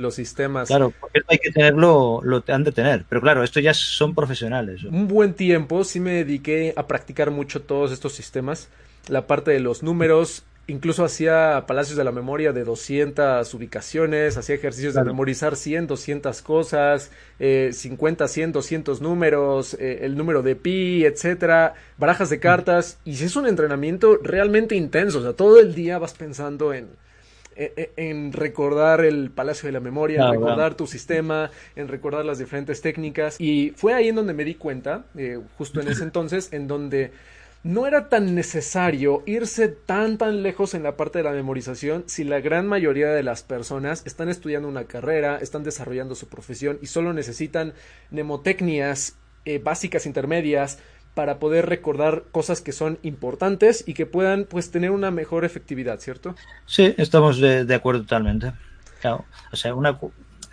los sistemas. Claro, porque esto hay que tenerlo, lo han de tener. Pero claro, esto ya son profesionales. Un buen tiempo sí me dediqué a practicar mucho todos estos sistemas. La parte de los números, incluso hacía palacios de la memoria de 200 ubicaciones, hacía ejercicios claro. de memorizar 100, 200 cosas, eh, 50, 100, 200 números, eh, el número de pi, etcétera, barajas de cartas. Y es un entrenamiento realmente intenso. O sea, todo el día vas pensando en en recordar el Palacio de la Memoria, en recordar tu sistema, en recordar las diferentes técnicas. Y fue ahí en donde me di cuenta, eh, justo en ese <laughs> entonces, en donde no era tan necesario irse tan tan lejos en la parte de la memorización si la gran mayoría de las personas están estudiando una carrera, están desarrollando su profesión y solo necesitan mnemotecnias eh, básicas intermedias para poder recordar cosas que son importantes y que puedan pues tener una mejor efectividad, ¿cierto? Sí, estamos de, de acuerdo totalmente. Claro, o sea, una,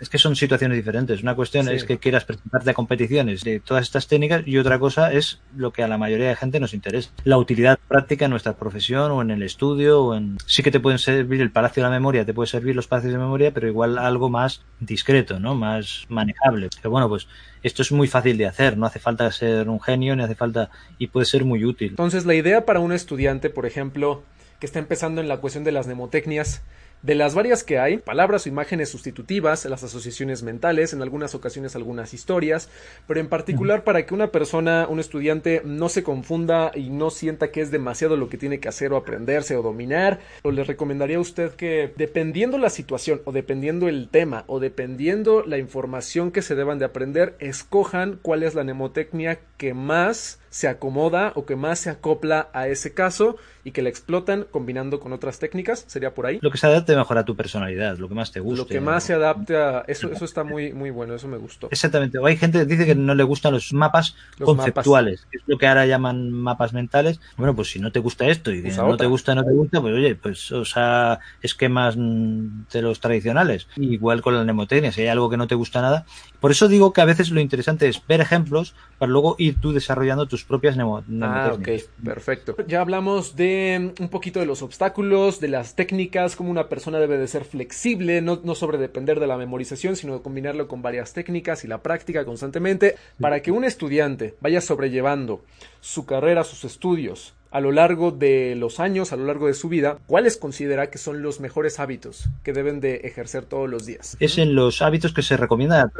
es que son situaciones diferentes. Una cuestión sí. es que quieras presentarte a competiciones de todas estas técnicas y otra cosa es lo que a la mayoría de gente nos interesa. La utilidad práctica en nuestra profesión o en el estudio o en... Sí que te pueden servir el Palacio de la Memoria, te puede servir los palacios de memoria, pero igual algo más discreto, ¿no? Más manejable. Pero bueno, pues esto es muy fácil de hacer, no hace falta ser un genio, ni hace falta... y puede ser muy útil. Entonces la idea para un estudiante, por ejemplo, que está empezando en la cuestión de las mnemotecnias, de las varias que hay, palabras o imágenes sustitutivas, las asociaciones mentales, en algunas ocasiones algunas historias, pero en particular para que una persona, un estudiante, no se confunda y no sienta que es demasiado lo que tiene que hacer o aprenderse o dominar, o le recomendaría a usted que dependiendo la situación o dependiendo el tema o dependiendo la información que se deban de aprender, escojan cuál es la mnemotecnia que más se acomoda o que más se acopla a ese caso y que la explotan combinando con otras técnicas, sería por ahí. Lo que se adapte mejor a tu personalidad, lo que más te guste. Lo que más se adapte a eso, eso está muy, muy bueno, eso me gustó. Exactamente. O hay gente que dice que no le gustan los mapas los conceptuales, mapas. que es lo que ahora llaman mapas mentales. Bueno, pues si no te gusta esto y pues no te gusta, no te gusta, pues oye, pues o sea, esquemas de los tradicionales. Igual con la mnemotecnia, si hay algo que no te gusta nada. Por eso digo que a veces lo interesante es ver ejemplos para luego ir tú desarrollando tus propias mnemotecnias. Ah, ok, perfecto. Ya hablamos de un poquito de los obstáculos, de las técnicas, cómo una persona debe de ser flexible, no, no sobre depender de la memorización, sino de combinarlo con varias técnicas y la práctica constantemente, para que un estudiante vaya sobrellevando su carrera, sus estudios, a lo largo de los años, a lo largo de su vida, ¿cuáles considera que son los mejores hábitos que deben de ejercer todos los días? Es en los hábitos que se recomienda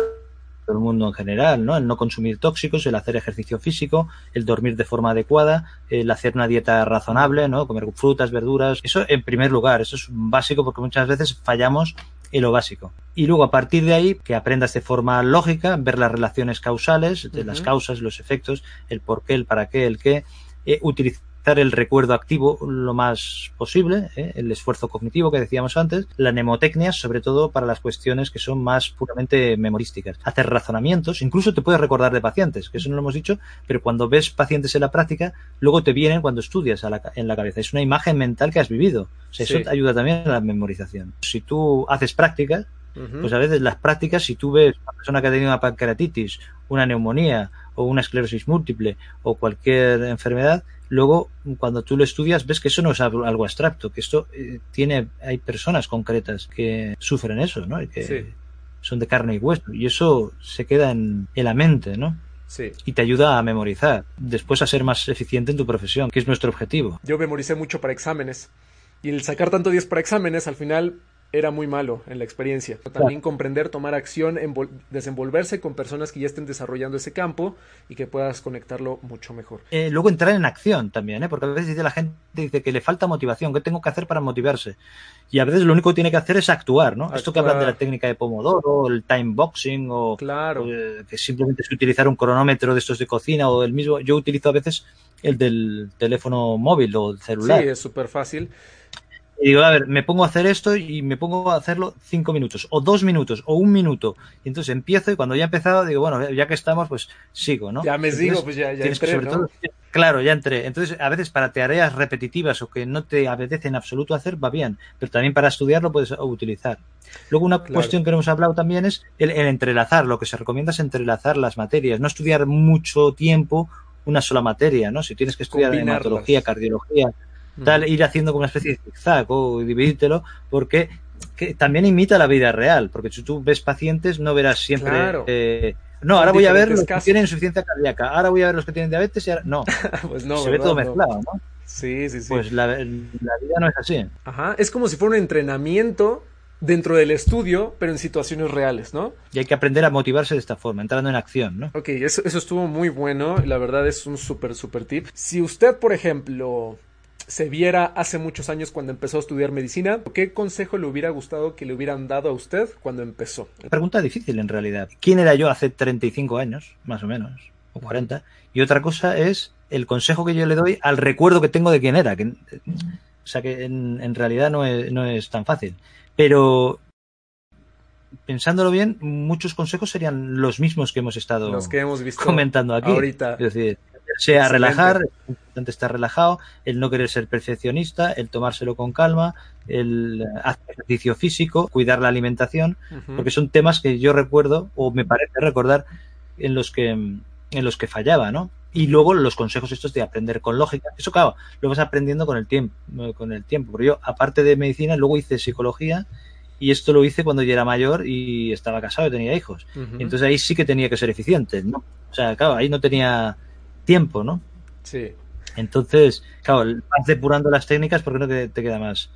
todo el mundo en general, ¿no? El no consumir tóxicos, el hacer ejercicio físico, el dormir de forma adecuada, el hacer una dieta razonable, ¿no? Comer frutas, verduras. Eso en primer lugar, eso es básico porque muchas veces fallamos en lo básico. Y luego a partir de ahí que aprendas de forma lógica, ver las relaciones causales, de uh -huh. las causas, los efectos, el por qué, el para qué, el qué, eh, utilizar el recuerdo activo lo más posible, ¿eh? el esfuerzo cognitivo que decíamos antes, la mnemotecnia, sobre todo para las cuestiones que son más puramente memorísticas. Hacer razonamientos, incluso te puedes recordar de pacientes, que eso no lo hemos dicho, pero cuando ves pacientes en la práctica, luego te vienen cuando estudias la, en la cabeza. Es una imagen mental que has vivido. O sea, sí. Eso te ayuda también a la memorización. Si tú haces prácticas, uh -huh. pues a veces las prácticas, si tú ves a una persona que ha tenido una pancreatitis, una neumonía o una esclerosis múltiple o cualquier enfermedad, luego cuando tú lo estudias ves que eso no es algo abstracto, que esto eh, tiene, hay personas concretas que sufren eso, ¿no? Y que sí. son de carne y hueso, y eso se queda en, en la mente, ¿no? Sí. Y te ayuda a memorizar, después a ser más eficiente en tu profesión, que es nuestro objetivo. Yo memoricé mucho para exámenes, y el sacar tanto 10 para exámenes, al final era muy malo en la experiencia. También comprender, tomar acción, desenvolverse con personas que ya estén desarrollando ese campo y que puedas conectarlo mucho mejor. Eh, luego entrar en acción también, ¿eh? porque a veces dice la gente dice que le falta motivación, ¿qué tengo que hacer para motivarse? Y a veces lo único que tiene que hacer es actuar, ¿no? Esto que hablan de la técnica de Pomodoro, el time boxing o, claro. Eh, que simplemente es utilizar un cronómetro de estos de cocina o el mismo. Yo utilizo a veces el del teléfono móvil o el celular. Sí, es súper fácil. Y digo, a ver, me pongo a hacer esto y me pongo a hacerlo cinco minutos, o dos minutos, o un minuto. Y entonces empiezo y cuando ya he empezado, digo, bueno, ya que estamos, pues sigo, ¿no? Ya me digo, pues ya, ya entré, ¿no? claro, ya entré. Entonces, a veces para tareas repetitivas o que no te apetece en absoluto hacer, va bien. Pero también para estudiar lo puedes utilizar. Luego, una cuestión que no hemos hablado también es el, entrelazar. Lo que se recomienda es entrelazar las materias. No estudiar mucho tiempo una sola materia, ¿no? Si tienes que estudiar hematología, cardiología, tal, ir haciendo como una especie de zigzag o dividírtelo, porque también imita la vida real, porque si tú ves pacientes no verás siempre... Eh, no, ahora voy a ver los que tienen insuficiencia cardíaca, ahora voy a ver los que tienen diabetes y ahora... No, <laughs> pues no se ve todo mezclado, ¿no? Sí, sí, sí. Pues la, la, vida no es así. Ajá, es como si fuera un entrenamiento dentro del estudio, pero en situaciones reales, ¿no? Y hay que aprender a motivarse de esta forma, entrando en acción, ¿no? Ok, eso, eso estuvo muy bueno, la verdad es un súper, súper tip. Si usted, por ejemplo, se viera hace muchos años cuando empezó a estudiar medicina, ¿qué consejo le hubiera gustado que le hubieran dado a usted cuando empezó? Pregunta difícil en realidad. ¿Quién era yo hace 35 años, más o menos, o 40? Y otra cosa es el consejo que yo le doy al recuerdo que tengo de quién era. Que, o sea que en, realidad no es, no es tan fácil. Pero pensándolo bien, muchos consejos serían los mismos que hemos estado los que hemos visto comentando aquí. Ahorita. Es decir, sea relajar, es importante estar relajado, el no querer ser perfeccionista, el tomárselo con calma, el hacer ejercicio físico, cuidar la alimentación, porque son temas que yo recuerdo o me parece recordar en los que en los que fallaba, ¿no? Y luego los consejos estos de aprender con lógica. Eso, claro, lo vas aprendiendo con el tiempo, con el tiempo. Porque yo, aparte de medicina, luego hice psicología y esto lo hice cuando yo era mayor y estaba casado y tenía hijos. Entonces ahí sí que tenía que ser eficiente, ¿no? O sea, claro, ahí no tenía tiempo, ¿no? Sí. Entonces, claro, vas depurando las técnicas porque no te, queda más,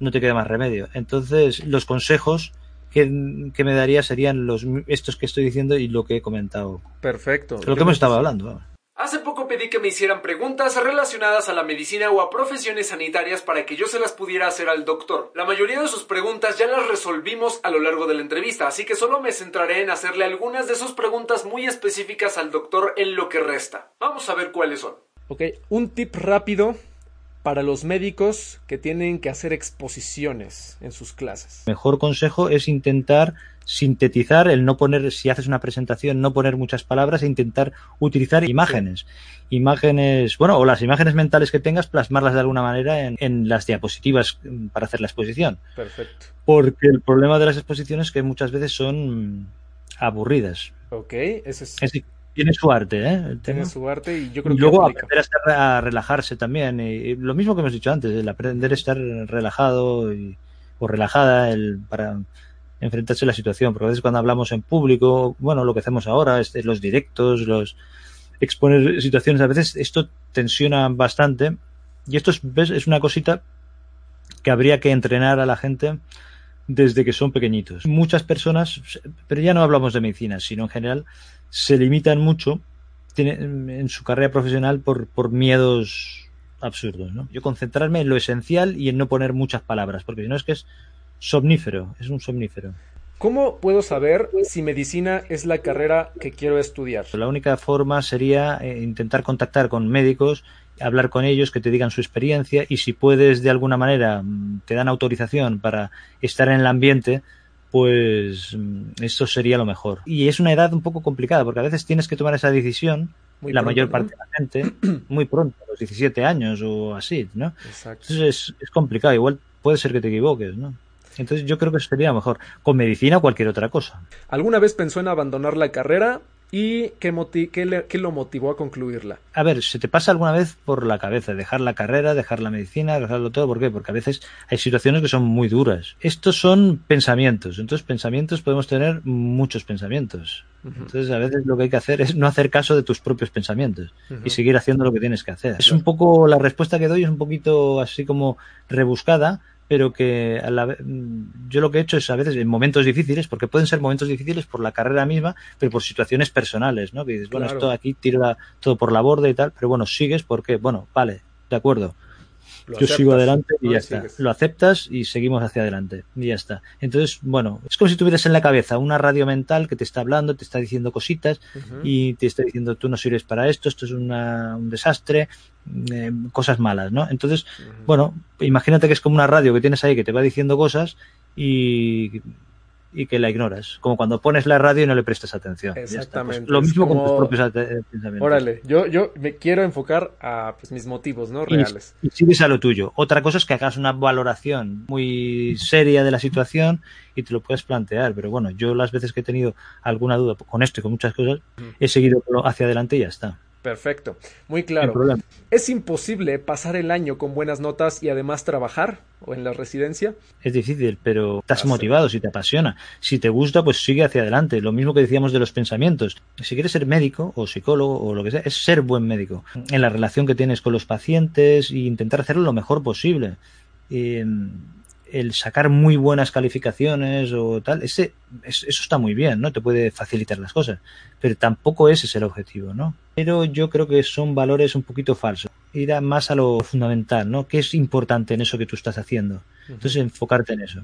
no te queda más remedio. Entonces, los consejos que, me daría serían los estos que estoy diciendo y lo que he comentado. Perfecto. Lo que hemos estado hablando. Hace poco pedí que me hicieran preguntas relacionadas a la medicina o a profesiones sanitarias para que yo se las pudiera hacer al doctor. La mayoría de sus preguntas ya las resolvimos a lo largo de la entrevista, así que solo me centraré en hacerle algunas de sus preguntas muy específicas al doctor en lo que resta. Vamos a ver cuáles son. Ok, un tip rápido para los médicos que tienen que hacer exposiciones en sus clases. Mejor consejo es intentar sintetizar, el no poner, si haces una presentación, no poner muchas palabras e intentar utilizar imágenes. Imágenes, bueno, o las imágenes mentales que tengas, plasmarlas de alguna manera en, las diapositivas para hacer la exposición. Perfecto. Porque el problema de las exposiciones es que muchas veces son aburridas. Ok, eso es... tiene su arte, ¿eh? Tiene su arte y yo creo que. luego aprender a, estar, a, relajarse también. Y, lo mismo que hemos dicho antes, el aprender a estar relajado y, o relajada el, para enfrentarse a la situación, porque a veces cuando hablamos en público, bueno, lo que hacemos ahora, los directos, los exponer situaciones, a veces esto tensiona bastante y esto es, ¿ves? es una cosita que habría que entrenar a la gente desde que son pequeñitos. Muchas personas, pero ya no hablamos de medicina, sino en general, se limitan mucho en su carrera profesional por, por miedos absurdos. ¿no? Yo concentrarme en lo esencial y en no poner muchas palabras, porque si no es que es Somnífero, es un somnífero. ¿Cómo puedo saber si medicina es la carrera que quiero estudiar? La única forma sería eh, intentar contactar con médicos, hablar con ellos, que te digan su experiencia y si puedes de alguna manera, mm, te dan autorización para estar en el ambiente, pues mm, esto sería lo mejor. Y es una edad un poco complicada porque a veces tienes que tomar esa decisión, la mayor parte de la gente, <clears throat> muy pronto, a los 17 años o así, ¿no? Exacto. Entonces es, es complicado, igual puede ser que te equivoques, ¿no? Entonces yo creo que sería mejor con medicina o cualquier otra cosa. ¿Alguna vez pensó en abandonar la carrera? ¿Y qué, qué, lo motivó a concluirla? A ver, ¿se te pasa alguna vez por la cabeza dejar la carrera, dejar la medicina, dejarlo todo? ¿Por qué? Porque a veces hay situaciones que son muy duras. Estos son pensamientos. Entonces, pensamientos podemos tener muchos pensamientos. Entonces, a veces lo que hay que hacer es no hacer caso de tus propios pensamientos y seguir haciendo lo que tienes que hacer. Es un poco, la respuesta que doy es un poquito así como rebuscada, pero que a la, mm, yo lo que he hecho es a veces en momentos difíciles, porque pueden ser momentos difíciles por la carrera misma, pero por situaciones personales, ¿no? Que dices, bueno, Claro. esto aquí tira todo por la borda y tal, pero bueno, sigues porque, bueno, vale, de acuerdo, Lo yo aceptas, sigo adelante y ¿no? ya está. Lo aceptas y seguimos hacia adelante y ya está. Entonces, bueno, es como si tuvieras en la cabeza una radio mental que te está hablando, te está diciendo cositas y te está diciendo tú no sirves para esto, esto es una- un desastre, eh, cosas malas, ¿no? Entonces, bueno, imagínate que es como una radio que tienes ahí que te va diciendo cosas y, y que la ignoras. Como cuando pones la radio y no le prestas atención. Pues Exactamente. lo mismo con tus propios ate- pensamientos. Órale, yo, yo me quiero enfocar a pues, mis motivos, ¿no? Y- Reales. Y, sigues a lo tuyo. Otra cosa es que hagas una valoración muy seria de la situación y te lo puedes plantear. Pero bueno, yo las veces que he tenido alguna duda con esto y con muchas cosas, he seguido hacia adelante y ya está. Perfecto. Muy claro. ¿Es imposible pasar el año con buenas notas y además trabajar o en la residencia? Es difícil, pero estás motivado, si te apasiona. Si te gusta, pues sigue hacia adelante. Lo mismo que decíamos de los pensamientos. Si quieres ser médico o psicólogo o lo que sea, es ser buen médico. En la relación que tienes con los pacientes e intentar hacerlo lo mejor posible. Eh, el sacar muy buenas calificaciones o tal, ese, es- eso está muy bien, ¿no? Te puede facilitar las cosas. Pero tampoco ese es el objetivo, ¿no? Pero yo creo que son valores un poquito falsos. Ir a más a lo fundamental, ¿no? ¿Qué es importante en eso que tú estás haciendo? Entonces, enfocarte en eso.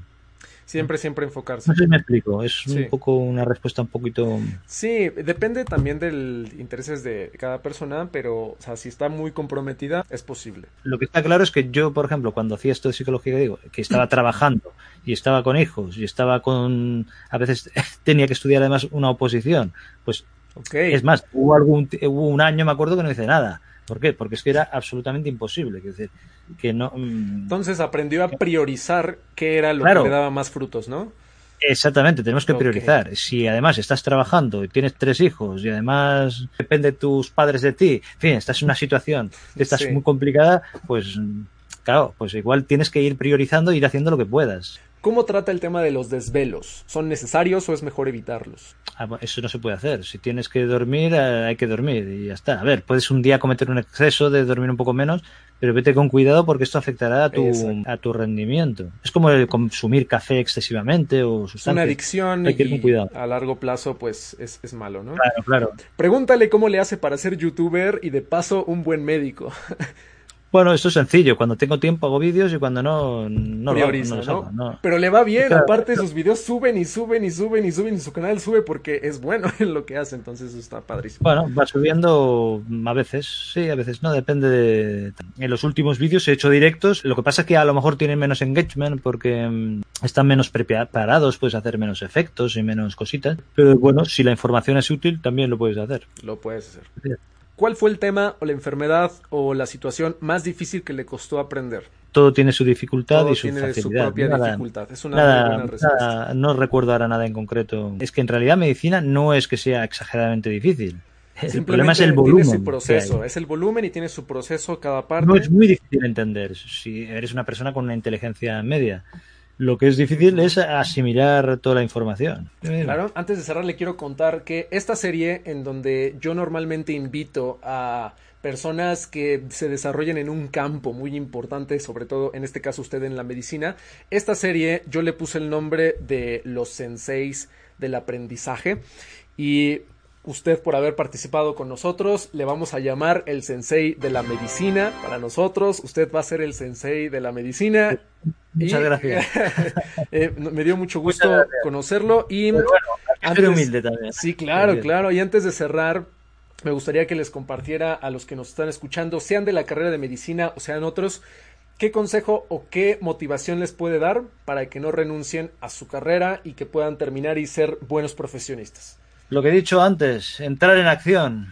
Siempre, siempre enfocarse. No sé si me explico. Es Sí. un poco una respuesta un poquito. Sí, depende también del intereses de cada persona, pero o sea, si está muy comprometida, es posible. Lo que está claro es que yo, por ejemplo, cuando hacía esto de psicología, digo, que estaba trabajando y estaba con hijos y estaba con. A veces <laughs> tenía que estudiar además una oposición. Pues Ok. es más, hubo, algún, hubo un año, me acuerdo, que no hice nada. ¿Por qué? Porque es que era absolutamente imposible. Es decir, que no. mm, Entonces aprendió a priorizar qué era lo Claro. que le daba más frutos, ¿no? Exactamente, tenemos que priorizar. Si además estás trabajando y tienes tres hijos y además depende de tus padres de ti, en fin, estás en una situación que estás Sí. muy complicada, pues claro, pues igual tienes que ir priorizando e ir haciendo lo que puedas. ¿Cómo trata el tema de los desvelos? ¿Son necesarios o es mejor evitarlos? Ah, Eso no se puede hacer. Si tienes que dormir, eh, hay que dormir y ya está. A ver, puedes un día cometer un exceso de dormir un poco menos, pero vete con cuidado porque esto afectará a tu, Exacto. a tu rendimiento. Es como el consumir café excesivamente o Es una sustancias. adicción Hay que ir con y cuidado. a largo plazo pues es, es malo, ¿no? Claro, claro. Pregúntale cómo le hace para ser youtuber y de paso un buen médico. <laughs> Bueno, esto es sencillo. Cuando tengo tiempo hago vídeos y cuando no, no lo hago, Prioriza, no los ¿no? hago, no. Pero le va bien, Claro. aparte sus videos suben y suben y suben y suben y su canal sube porque es bueno <laughs> en lo que hace, entonces está padrísimo. Bueno, va subiendo a veces, sí, a veces no, depende de... En los últimos vídeos he hecho directos, lo que pasa es que a lo mejor tienen menos engagement porque mm, están menos preparados, puedes hacer menos efectos y menos cositas, pero bueno, si la información es útil, también lo puedes hacer. Lo puedes hacer. Sí. ¿Cuál fue el tema o la enfermedad o la situación más difícil que le costó aprender? Todo tiene su dificultad Todo y su tiene su propia Nada- dificultad. Es una Nada, buena respuesta. nada- no recuerdo ahora nada en concreto. Es que en realidad medicina no es que sea exageradamente difícil. El problema es el volumen. Tiene su que proceso, hay. es el volumen y tiene su proceso cada parte. No es muy difícil de entender si eres una persona con una inteligencia media. Lo que es difícil es asimilar toda la información. Claro, antes de cerrar le quiero contar que esta serie en donde yo normalmente invito a personas que se desarrollen en un campo muy importante, sobre todo en este caso usted en la medicina, esta serie yo le puse el nombre de los senseis del aprendizaje y usted por haber participado con nosotros le vamos a llamar el sensei de la medicina para nosotros, usted va a ser el sensei de la medicina Muchas y- gracias. <laughs> Eh, me dio mucho gusto conocerlo y Pero bueno, antes- humilde también. Sí, claro, claro. Y antes de cerrar, me gustaría que les compartiera a los que nos están escuchando, sean de la carrera de medicina o sean otros, qué consejo o qué motivación les puede dar para que no renuncien a su carrera y que puedan terminar y ser buenos profesionistas. Lo que he dicho antes, entrar en acción.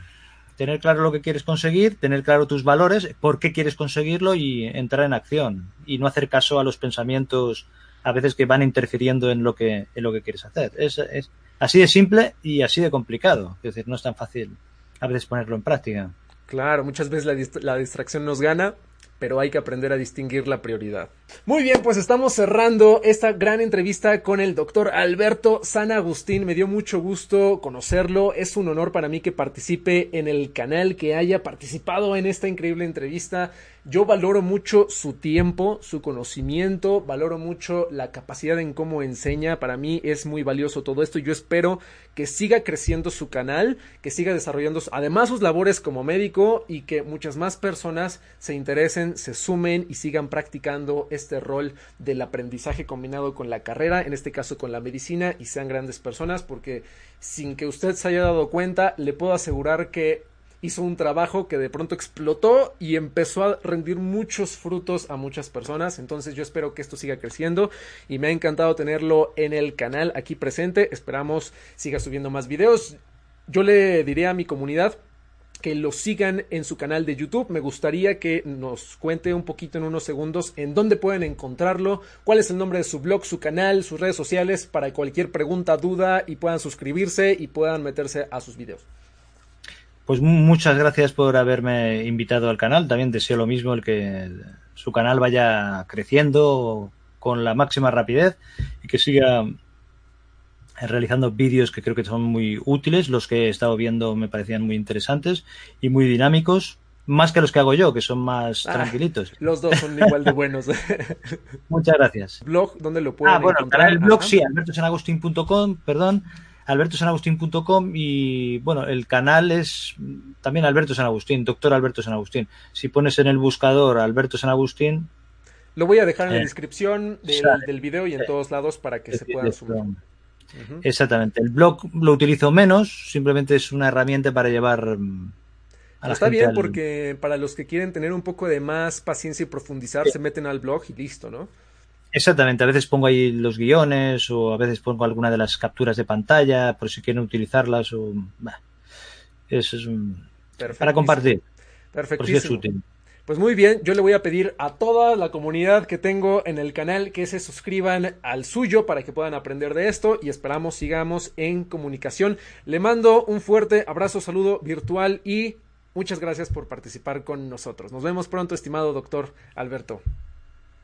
Tener claro lo que quieres conseguir, tener claro tus valores, por qué quieres conseguirlo y entrar en acción. Y no hacer caso a los pensamientos a veces que van interfiriendo en lo que, en lo que quieres hacer. Es, es así de simple y así de complicado. Es decir, no es tan fácil a veces ponerlo en práctica. Claro, muchas veces la, la distracción nos gana, pero hay que aprender a distinguir la prioridad. Muy bien, pues estamos cerrando esta gran entrevista con el doctor Alberto San Agustín. Me dio mucho gusto conocerlo. Es un honor para mí que participe en el canal, que haya participado en esta increíble entrevista. Yo valoro mucho su tiempo, su conocimiento, valoro mucho la capacidad en cómo enseña. Para mí es muy valioso todo esto yo espero que siga creciendo su canal, que siga desarrollando además sus labores como médico y que muchas más personas se interesen, se sumen y sigan practicando este rol del aprendizaje combinado con la carrera, en este caso con la medicina y sean grandes personas porque sin que usted se haya dado cuenta, le puedo asegurar que hizo un trabajo que de pronto explotó y empezó a rendir muchos frutos a muchas personas. Entonces yo espero que esto siga creciendo y me ha encantado tenerlo en el canal aquí presente. Esperamos siga subiendo más videos. Yo le diré a mi comunidad que lo sigan en su canal de YouTube. Me gustaría que nos cuente un poquito en unos segundos en dónde pueden encontrarlo, cuál es el nombre de su blog, su canal, sus redes sociales para cualquier pregunta, duda y puedan suscribirse y puedan meterse a sus videos. Pues muchas gracias por haberme invitado al canal. También deseo lo mismo, el que su canal vaya creciendo con la máxima rapidez y que siga realizando vídeos que creo que son muy útiles. Los que he estado viendo me parecían muy interesantes y muy dinámicos. Más que los que hago yo, que son más ah, tranquilitos. Los dos son igual de buenos. <laughs> Muchas gracias. ¿Blog? ¿Dónde lo pueden ah, bueno, El blog sí, albertosanagustin.com, perdón albertosanagustin.com y bueno, el canal es también Alberto San Agustín, doctor Alberto San Agustín. Si pones en el buscador Alberto San Agustín... Lo voy a dejar en la eh, descripción del, del, video y en todos lados para que se puedan Exactamente. El blog lo utilizo menos, simplemente es una herramienta para llevar... Mm, Está bien porque para los que quieren tener un poco de más paciencia y profundizar, se meten al blog y listo, ¿no? Exactamente, a veces pongo ahí los guiones o a veces pongo alguna de las capturas de pantalla por si quieren utilizarlas o... eso es para compartir. Perfecto. Si es útil. Pues muy bien, yo le voy a pedir a toda la comunidad que tengo en el canal que se suscriban al suyo para que puedan aprender de esto y esperamos sigamos en comunicación. Le mando un fuerte abrazo, saludo virtual y muchas gracias por participar con nosotros. Nos vemos pronto, estimado doctor Alberto.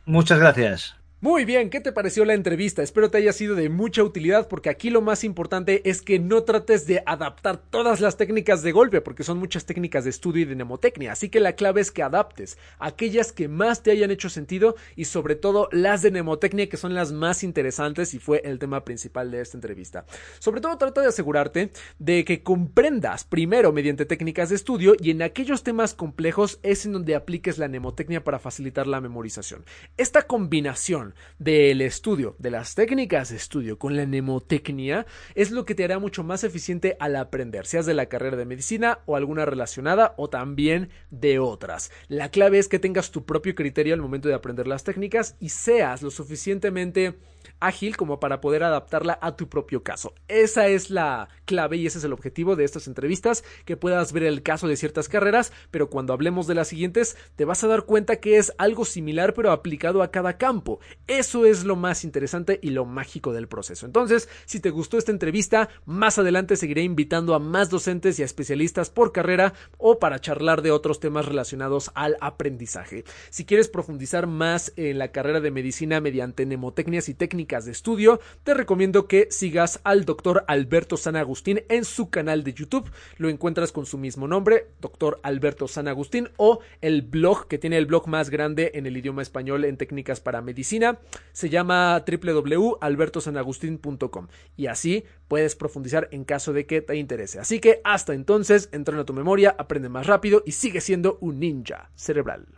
Muchas gracias. Muy bien, ¿qué te pareció la entrevista? Espero te haya sido de mucha utilidad porque aquí lo más importante es que no trates de adaptar todas las técnicas de golpe porque son muchas técnicas de estudio y de mnemotecnia, así que la clave es que adaptes aquellas que más te hayan hecho sentido y sobre todo las de mnemotecnia que son las más interesantes y fue el tema principal de esta entrevista. Sobre todo trata de asegurarte de que comprendas primero mediante técnicas de estudio y en aquellos temas complejos es en donde apliques la mnemotecnia para facilitar la memorización. Esta combinación del estudio, de las técnicas de estudio con la mnemotecnia, es lo que te hará mucho más eficiente al aprender, seas de la carrera de medicina o alguna relacionada o también de otras. La clave es que tengas tu propio criterio al momento de aprender las técnicas y seas lo suficientemente ágil como para poder adaptarla a tu propio caso. Esa es la clave y ese es el objetivo de estas entrevistas, que puedas ver el caso de ciertas carreras, pero cuando hablemos de las siguientes te vas a dar cuenta que es algo similar pero aplicado a cada campo. Eso es lo más interesante y lo mágico del proceso. Entonces, si te gustó esta entrevista, más adelante seguiré invitando a más docentes y a especialistas por carrera o para charlar de otros temas relacionados al aprendizaje. Si quieres profundizar más en la carrera de medicina mediante mnemotecnias y de estudio, te recomiendo que sigas al doctor Alberto San Agustín en su canal de YouTube. Lo encuentras con su mismo nombre, doctor Alberto San Agustín, o el blog que tiene el blog más grande en el idioma español en técnicas para medicina. Se llama www.albertosanagustin.com y así puedes profundizar en caso de que te interese. Así que hasta entonces, entrena tu memoria, aprende más rápido y sigue siendo un ninja cerebral.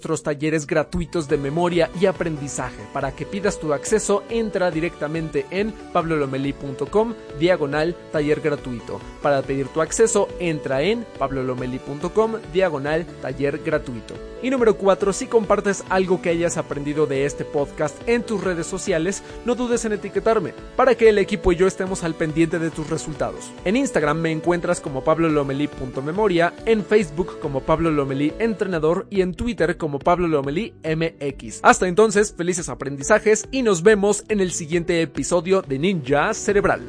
nuestros talleres gratuitos de memoria y aprendizaje. Para que pidas tu acceso, entra directamente en pablolomeli.com diagonal taller gratuito. Para pedir tu acceso, entra en pablolomeli.com diagonal taller gratuito. Y número 4, si compartes algo que hayas aprendido de este podcast en tus redes sociales, no dudes en etiquetarme para que el equipo y yo estemos al pendiente de tus resultados. En Instagram me encuentras como pablolomeli.memoria, en Facebook como Pablo Lomelí Entrenador y en Twitter como Pablo Lomelí MX. Hasta entonces, felices aprendizajes y nos vemos en el siguiente episodio de Ninja Cerebral.